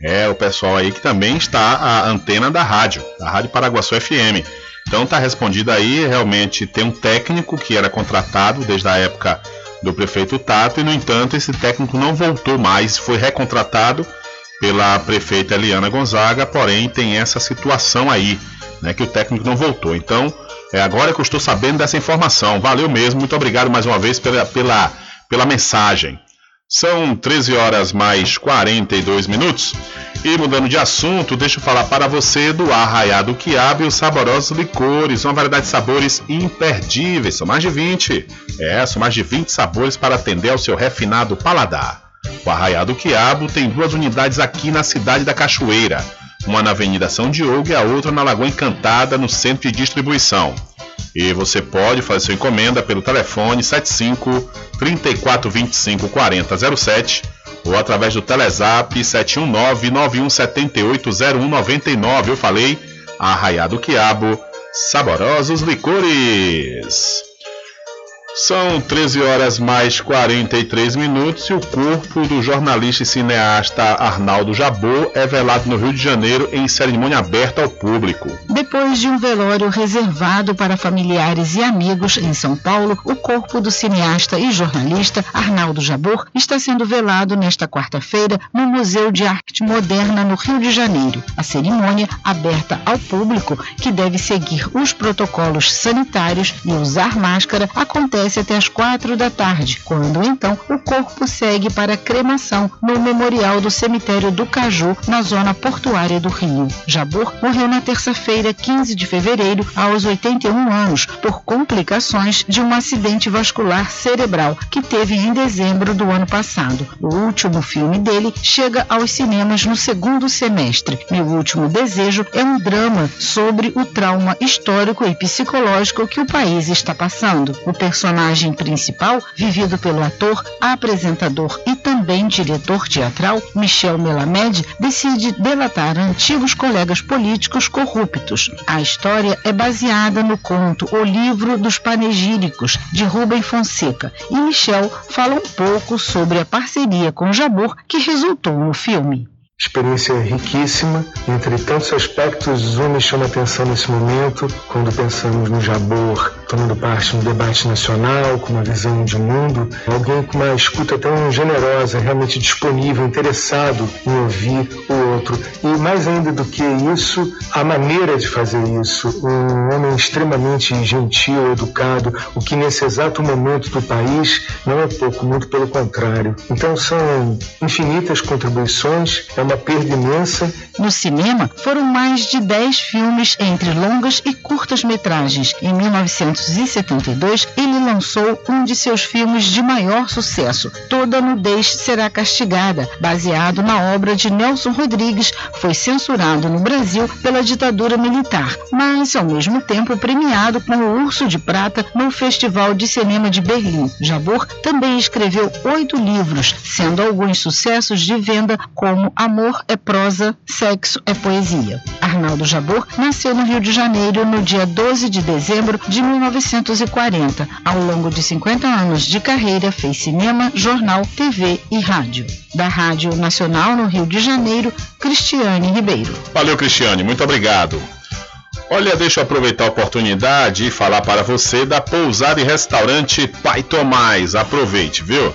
É, o pessoal aí que também está a antena da rádio, da Rádio Paraguaçu FM. Então tá respondido aí, realmente tem um técnico que era contratado desde a época do prefeito Tato e, no entanto, esse técnico não voltou mais, foi recontratado pela prefeita Eliana Gonzaga, porém tem essa situação aí, né, que o técnico não voltou. Então, é agora que eu estou sabendo dessa informação. Valeu mesmo, muito obrigado mais uma vez pela, pela, pela mensagem. São 13 horas mais 42 minutos. E mudando de assunto, deixa eu falar para você do Arraiado Quiabo e os saborosos licores, uma variedade de sabores imperdíveis, são mais de 20. É, são mais de 20 sabores para atender ao seu refinado paladar. O Arraiado Quiabo tem duas unidades aqui na cidade da Cachoeira, uma na Avenida São Diogo e a outra na Lagoa Encantada, no centro de distribuição. E você pode fazer sua encomenda pelo telefone 75 3425 4007 ou através do Telezap 719 9178 0199. Eu falei, Arraiado Quiabo, saborosos licores. São 13 horas mais 43 minutos e o corpo do jornalista e cineasta Arnaldo Jabor é velado no Rio de Janeiro em cerimônia aberta ao público. Depois de um velório reservado para familiares e amigos em São Paulo, o corpo do cineasta e jornalista Arnaldo Jabor está sendo velado nesta quarta-feira no Museu de Arte Moderna no Rio de Janeiro. A cerimônia, aberta ao público, que deve seguir os protocolos sanitários e usar máscara, acontece acontece até as quatro da tarde, quando então o corpo segue para a cremação no memorial do cemitério do Caju, na zona portuária do Rio. Jabor morreu na terça-feira, 15 de fevereiro, aos 81 anos, por complicações de um acidente vascular cerebral que teve em dezembro do ano passado. O último filme dele chega aos cinemas no segundo semestre. Meu último desejo é um drama sobre o trauma histórico e psicológico que o país está passando. O personagem personagem principal, vivido pelo ator, apresentador e também diretor teatral Michel Melamed, decide delatar antigos colegas políticos corruptos. A história é baseada no conto O Livro dos Panegíricos, de Rubem Fonseca, e Michel fala um pouco sobre a parceria com Jabor que resultou no filme experiência riquíssima. Entre tantos aspectos, um me chama atenção nesse momento, quando pensamos no Jabor tomando parte no debate nacional, com uma visão de mundo, alguém com uma escuta tão generosa, realmente disponível, interessado em ouvir o outro. E mais ainda do que isso, a maneira de fazer isso. Um homem extremamente gentil, educado, o que nesse exato momento do país não é pouco, muito pelo contrário. Então são infinitas contribuições, é uma perda imensa. No cinema, foram mais de 10 filmes entre longas e curtas metragens. Em 1972, ele lançou um de seus filmes de maior sucesso, Toda Nudez Será Castigada, baseado na obra de Nelson Rodrigues, foi censurado no Brasil pela ditadura militar, mas ao mesmo tempo premiado com o Urso de Prata no Festival de Cinema de Berlim. Jabor também escreveu oito livros, sendo alguns sucessos de venda como Amor é prosa, Sexo é poesia. Arnaldo Jabor nasceu no Rio de Janeiro no dia 12 de dezembro de 1940. Ao longo de 50 anos de carreira, fez cinema, jornal, TV e rádio. Da Rádio Nacional no Rio de Janeiro, Cristiane Ribeiro. Valeu, Cristiane, muito obrigado. Olha, deixa eu aproveitar a oportunidade e falar para você da pousada e restaurante Pai Tomás. Aproveite, viu?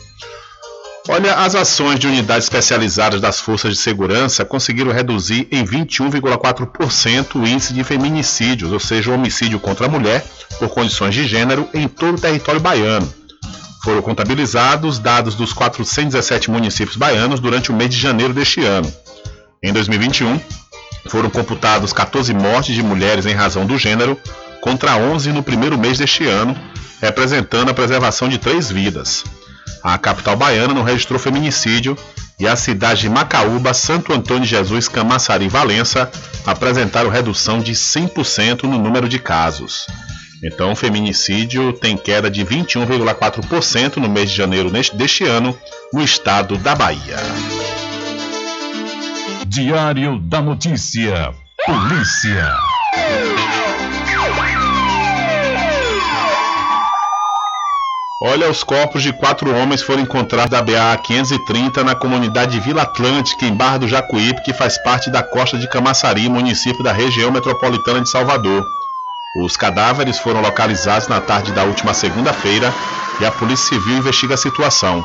Olha, as ações de unidades especializadas das forças de segurança conseguiram reduzir em 21,4% o índice de feminicídios, ou seja, o homicídio contra a mulher por condições de gênero em todo o território baiano. Foram contabilizados dados dos 417 municípios baianos durante o mês de janeiro deste ano. Em 2021, foram computados 14 mortes de mulheres em razão do gênero, contra 11 no primeiro mês deste ano, representando a preservação de três vidas. A capital baiana não registrou feminicídio e as cidades de Macaúba, Santo Antônio de Jesus, Camaçari e Valença apresentaram redução de 100% no número de casos. Então, o feminicídio tem queda de 21,4% no mês de janeiro deste ano no estado da Bahia. Diário da Notícia. Polícia. Olha, os corpos de quatro homens foram encontrados da BA 530 na comunidade Vila Atlântica, em Barra do Jacuípe, que faz parte da costa de Camaçari, município da região metropolitana de Salvador. Os cadáveres foram localizados na tarde da última segunda-feira e a Polícia Civil investiga a situação.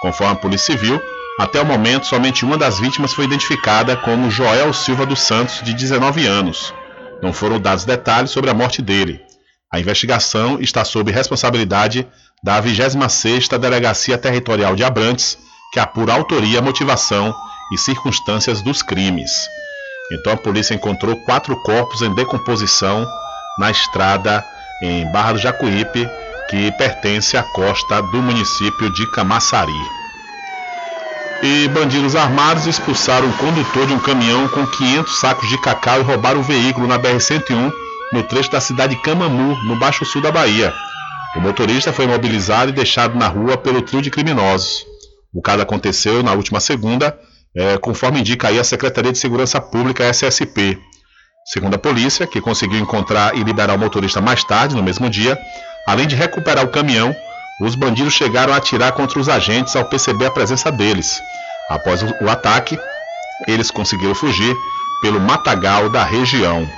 Conforme a Polícia Civil, até o momento somente uma das vítimas foi identificada como Joel Silva dos Santos, de 19 anos. Não foram dados detalhes sobre a morte dele. A investigação está sob responsabilidade da 26ª Delegacia Territorial de Abrantes, que apura autoria, motivação e circunstâncias dos crimes. Então a polícia encontrou quatro corpos em decomposição na estrada em Barra do Jacuípe, que pertence à costa do município de Camaçari. E bandidos armados expulsaram o condutor de um caminhão com 500 sacos de cacau e roubaram o veículo na BR-101 no trecho da cidade de Camamu, no Baixo Sul da Bahia. O motorista foi mobilizado e deixado na rua pelo trio de criminosos. O caso aconteceu na última segunda, é, conforme indica aí a Secretaria de Segurança Pública SSP. Segundo a polícia, que conseguiu encontrar e liberar o motorista mais tarde, no mesmo dia, além de recuperar o caminhão, os bandidos chegaram a atirar contra os agentes ao perceber a presença deles. Após o ataque, eles conseguiram fugir pelo matagal da região.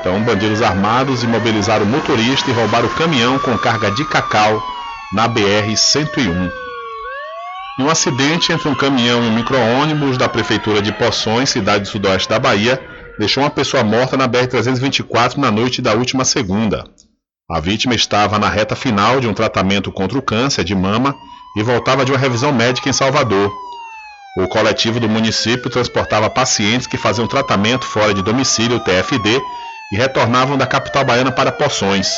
Então, bandidos armados imobilizaram o motorista e roubaram o caminhão com carga de cacau na BR-101. Em um acidente entre um caminhão e um micro-ônibus da Prefeitura de Poções, cidade do sudoeste da Bahia, deixou uma pessoa morta na BR-324 na noite da última segunda. A vítima estava na reta final de um tratamento contra o câncer de mama e voltava de uma revisão médica em Salvador. O coletivo do município transportava pacientes que faziam tratamento fora de domicílio, TFD, e retornavam da capital baiana para Poções.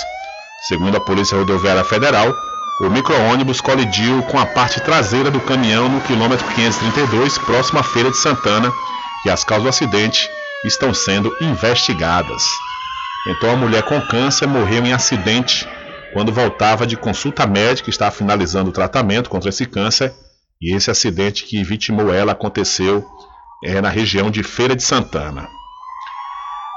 Segundo a Polícia Rodoviária Federal, o micro-ônibus colidiu com a parte traseira do caminhão no quilômetro 532, próximo à Feira de Santana, e as causas do acidente estão sendo investigadas. Então a mulher com câncer morreu em acidente quando voltava de consulta médica e estava finalizando o tratamento contra esse câncer. E esse acidente que vitimou ela aconteceu é, na região de Feira de Santana.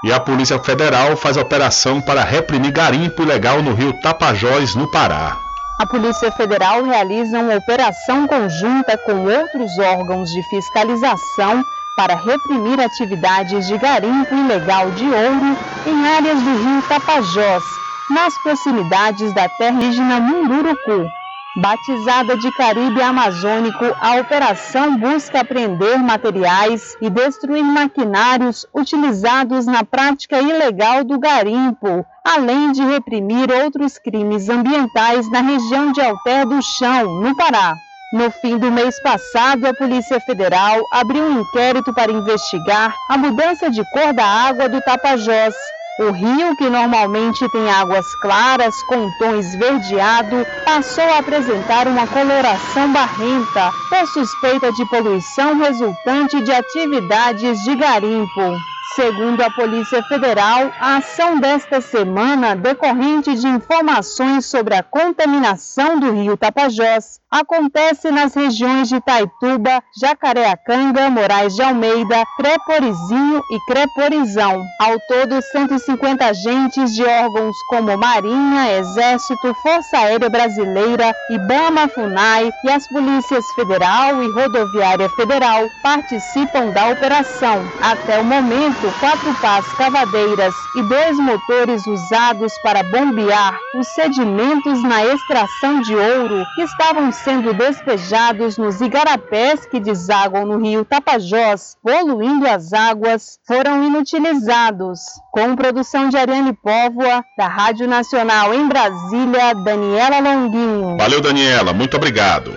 E a Polícia Federal faz operação para reprimir garimpo ilegal no rio Tapajós, no Pará. A Polícia Federal realiza uma operação conjunta com outros órgãos de fiscalização para reprimir atividades de garimpo ilegal de ouro em áreas do rio Tapajós, nas proximidades da terra indígena Munduruku. Batizada de Caribe Amazônico, a operação busca apreender materiais e destruir maquinários utilizados na prática ilegal do garimpo, além de reprimir outros crimes ambientais na região de Alter do Chão, no Pará. No fim do mês passado, a Polícia Federal abriu um inquérito para investigar a mudança de cor da água do Tapajós. O rio, que normalmente tem águas claras com tom esverdeado, passou a apresentar uma coloração barrenta por suspeita de poluição resultante de atividades de garimpo. Segundo a Polícia Federal, a ação desta semana, decorrente de informações sobre a contaminação do rio Tapajós, acontece nas regiões de Taituba, Jacareacanga, Moraes de Almeida, Creporizinho e Creporizão. Ao todo, 150 agentes de órgãos como Marinha, Exército, Força Aérea Brasileira, IBAMA, FUNAI e as polícias federal e rodoviária federal participam da operação. Até o momento, quatro pás cavadeiras e dois motores usados para bombear os sedimentos na extração de ouro que estavam sendo despejados nos igarapés que desaguam no rio Tapajós, poluindo as águas, foram inutilizados. Com produção de Ariane Póvoa, da Rádio Nacional em Brasília, Daniela Longuinho. Valeu, Daniela. Muito obrigado.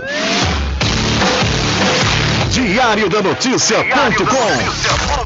Diário da Notícia.com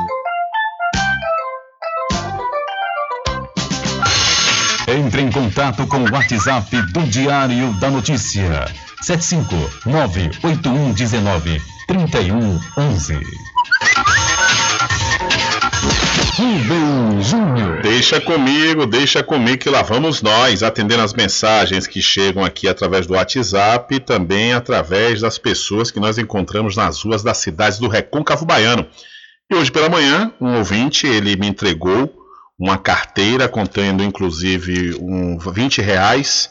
Entre em contato com o WhatsApp do Diário da Notícia. 759-8119-3111. Rubem Júnior. Deixa comigo, deixa comigo que lá vamos nós, atendendo as mensagens que chegam aqui através do WhatsApp e também através das pessoas que nós encontramos nas ruas das cidades do Recôncavo Baiano. E hoje pela manhã, um ouvinte, ele me entregou uma carteira contendo inclusive um 20 reais,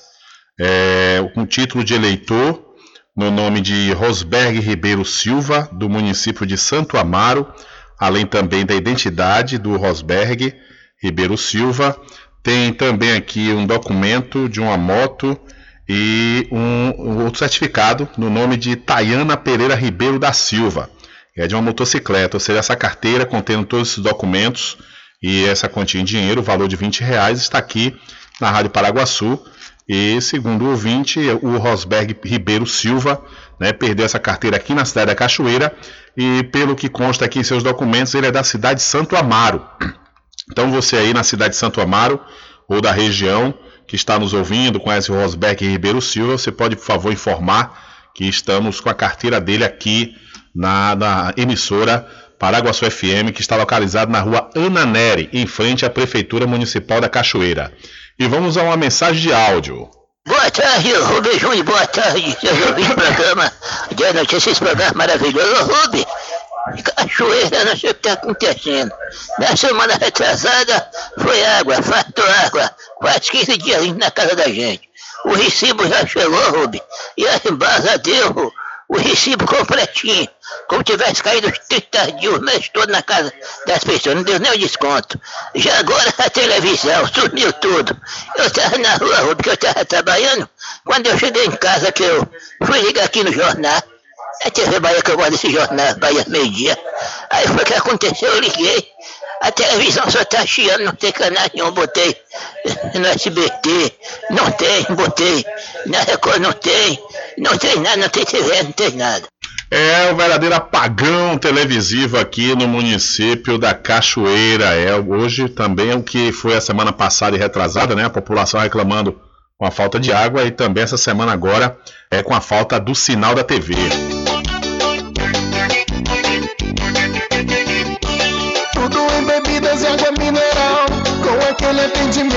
é, com título de eleitor, no nome de Rosberg Ribeiro Silva, do município de Santo Amaro, além também da identidade do Rosberg Ribeiro Silva. Tem também aqui um documento de uma moto e um, um outro certificado no nome de Tayana Pereira Ribeiro da Silva. É de uma motocicleta, ou seja, essa carteira contendo todos esses documentos e essa quantia em dinheiro, o valor de 20 reais, está aqui na Rádio Paraguaçu. E segundo o ouvinte, o Rosberg Ribeiro Silva né, perdeu essa carteira aqui na cidade da Cachoeira. E pelo que consta aqui em seus documentos, ele é da cidade de Santo Amaro. Então você aí na cidade de Santo Amaro ou da região que está nos ouvindo, conhece o Rosberg Ribeiro Silva, você pode, por favor, informar que estamos com a carteira dele aqui na, na emissora Paraguaçu FM, que está localizado na rua Ana Neri, em frente à Prefeitura Municipal da Cachoeira. E vamos a uma mensagem de áudio. Boa tarde, Rubem Júnior, boa tarde. Eu ouvi o programa de notícias, programa maravilhoso. Rubem, Cachoeira, não sei o que está acontecendo. Na semana retrasada foi água, faltou água. Quase 15 dias na casa da gente. O recibo já chegou, Rubi. E a embasa deu o recibo completinho. Como tivesse caído os 30 dias, o mês todo na casa das pessoas. Não deu nem o desconto. Já agora a televisão sumiu tudo. Eu estava na rua, Rubi, que eu estava trabalhando. Quando eu cheguei em casa, que eu fui ligar aqui no jornal. A TV Bahia que eu gosto desse jornal, Bahia Meio Dia. Aí foi o que aconteceu, eu liguei. A televisão só tá chiando, não tem canal nenhum, botei no SBT, não tem, botei, na Record não tem, não tem nada, não tem TV, não tem nada. É o verdadeiro apagão televisivo aqui no município da Cachoeira. É hoje também é o que foi a semana passada e retrasada, né? A população reclamando com a falta de água e também essa semana agora é com a falta do sinal da TV.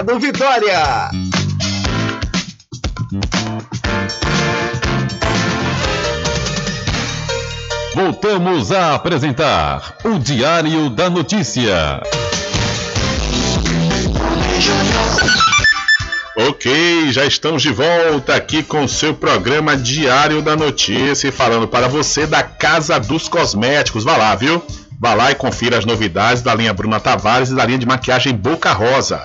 Vitória. Voltamos a apresentar o Diário da Notícia. Ok, já estamos de volta aqui com o seu programa Diário da Notícia e falando para você da Casa dos Cosméticos. Vá lá, viu? Vá lá e confira as novidades da linha Bruna Tavares e da linha de maquiagem Boca Rosa.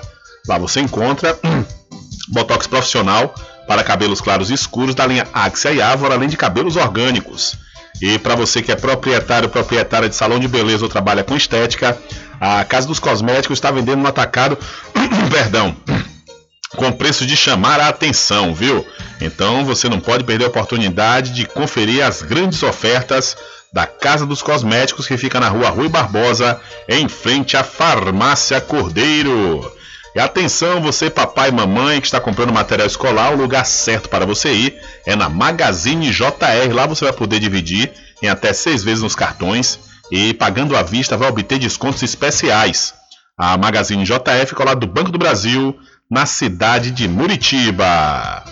Lá você encontra botox profissional para cabelos claros e escuros da linha Axia e Ávora, além de cabelos orgânicos. E para você que é proprietário, proprietária de salão de beleza ou trabalha com estética, a Casa dos Cosméticos está vendendo no atacado, perdão, com preço de chamar a atenção, viu? Então você não pode perder a oportunidade de conferir as grandes ofertas da Casa dos Cosméticos que fica na rua Rui Barbosa, em frente à Farmácia Cordeiro. E atenção, você papai e mamãe que está comprando material escolar, o lugar certo para você ir é na Magazine JR. Lá você vai poder dividir em até seis vezes nos cartões e pagando à vista vai obter descontos especiais. A Magazine JR fica lado do Banco do Brasil, na cidade de Muritiba.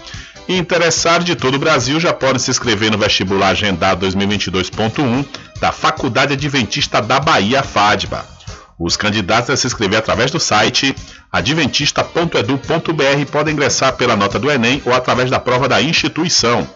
Interessados de todo o Brasil já podem se inscrever no vestibular agendado 2022.1 da Faculdade Adventista da Bahia, FADBA. Os candidatos a se inscrever através do site adventista.edu.br podem ingressar pela nota do Enem ou através da prova da instituição.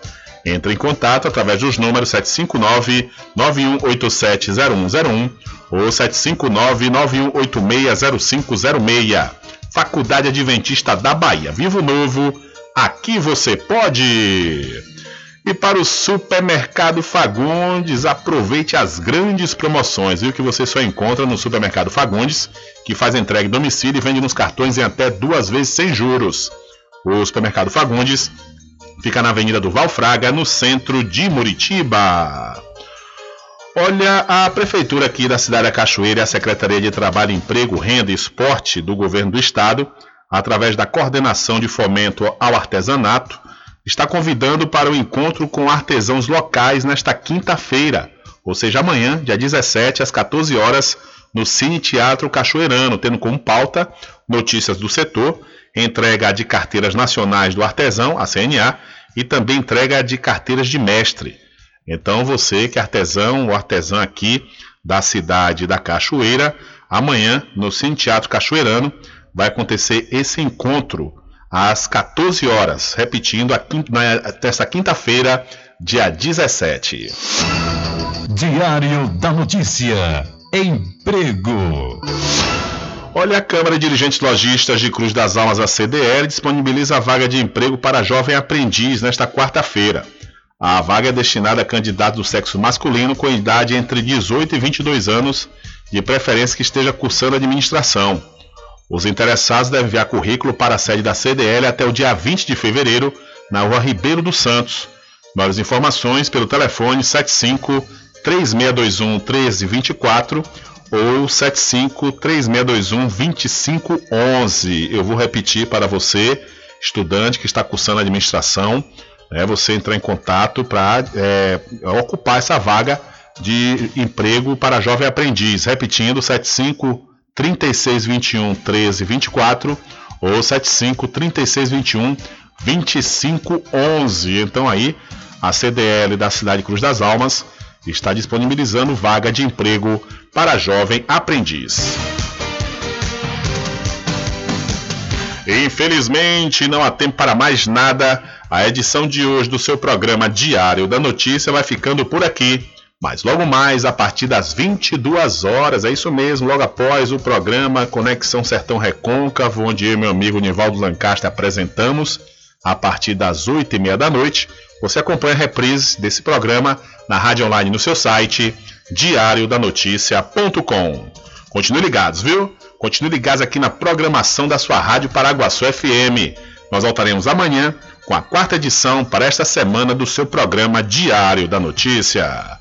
Entre em contato através dos números 759-9187-0101 ou 759-9186-0506. Faculdade Adventista da Bahia. Vivo Novo, aqui você pode! E para o Supermercado Fagundes, aproveite as grandes promoções, viu? Que você só encontra no Supermercado Fagundes, que faz entrega em domicílio e vende nos cartões em até duas vezes sem juros. O Supermercado Fagundes fica na Avenida do Valfraga, no centro de Muritiba. Olha, a Prefeitura aqui da cidade da Cachoeira e a Secretaria de Trabalho, Emprego, Renda e Esporte do Governo do Estado, através da Coordenação de Fomento ao Artesanato, está convidando para o encontro com artesãos locais nesta quinta-feira, ou seja, amanhã, dia 17, às 14 horas, no Cine Teatro Cachoeirano, tendo como pauta notícias do setor, entrega de carteiras nacionais do artesão, a CNA, e também entrega de carteiras de mestre. Então, você que é artesão ou artesã aqui da cidade da Cachoeira, amanhã, no Cine Teatro Cachoeirano, vai acontecer esse encontro às 14 horas, repetindo, quinta, nesta quinta-feira, dia 17. Diário da Notícia. Emprego. Olha, a Câmara de Dirigentes Logistas de Cruz das Almas, a CDL, disponibiliza a vaga de emprego para jovem aprendiz nesta quarta-feira. A vaga é destinada a candidatos do sexo masculino com idade entre 18 e 22 anos, de preferência que esteja cursando administração. Os interessados devem enviar currículo para a sede da CDL até o dia 20 de fevereiro, na rua Ribeiro dos Santos. Maiores informações pelo telefone 75 3621 1324 ou 75 3621 2511. Eu vou repetir para você, estudante que está cursando administração, é você entrar em contato para é, ocupar essa vaga de emprego para jovem aprendiz. Repetindo, 75 3621 1324 ou 75 3621 2511. Então aí a CDL da cidade Cruz das Almas está disponibilizando vaga de emprego para jovem aprendiz. Infelizmente, não há tempo para mais nada. A edição de hoje do seu programa Diário da Notícia vai ficando por aqui. Mas logo mais, a partir das 22 horas, é isso mesmo, logo após o programa Conexão Sertão Recôncavo, onde eu e meu amigo Nivaldo Lancaster apresentamos, a partir das 8 e meia da noite, você acompanha a reprise desse programa na rádio online no seu site diariodanoticia.com. Continue ligados, viu? Continue ligados aqui na programação da sua rádio Paraguaçu FM. Nós voltaremos amanhã com a quarta edição para esta semana do seu programa Diário da Notícia.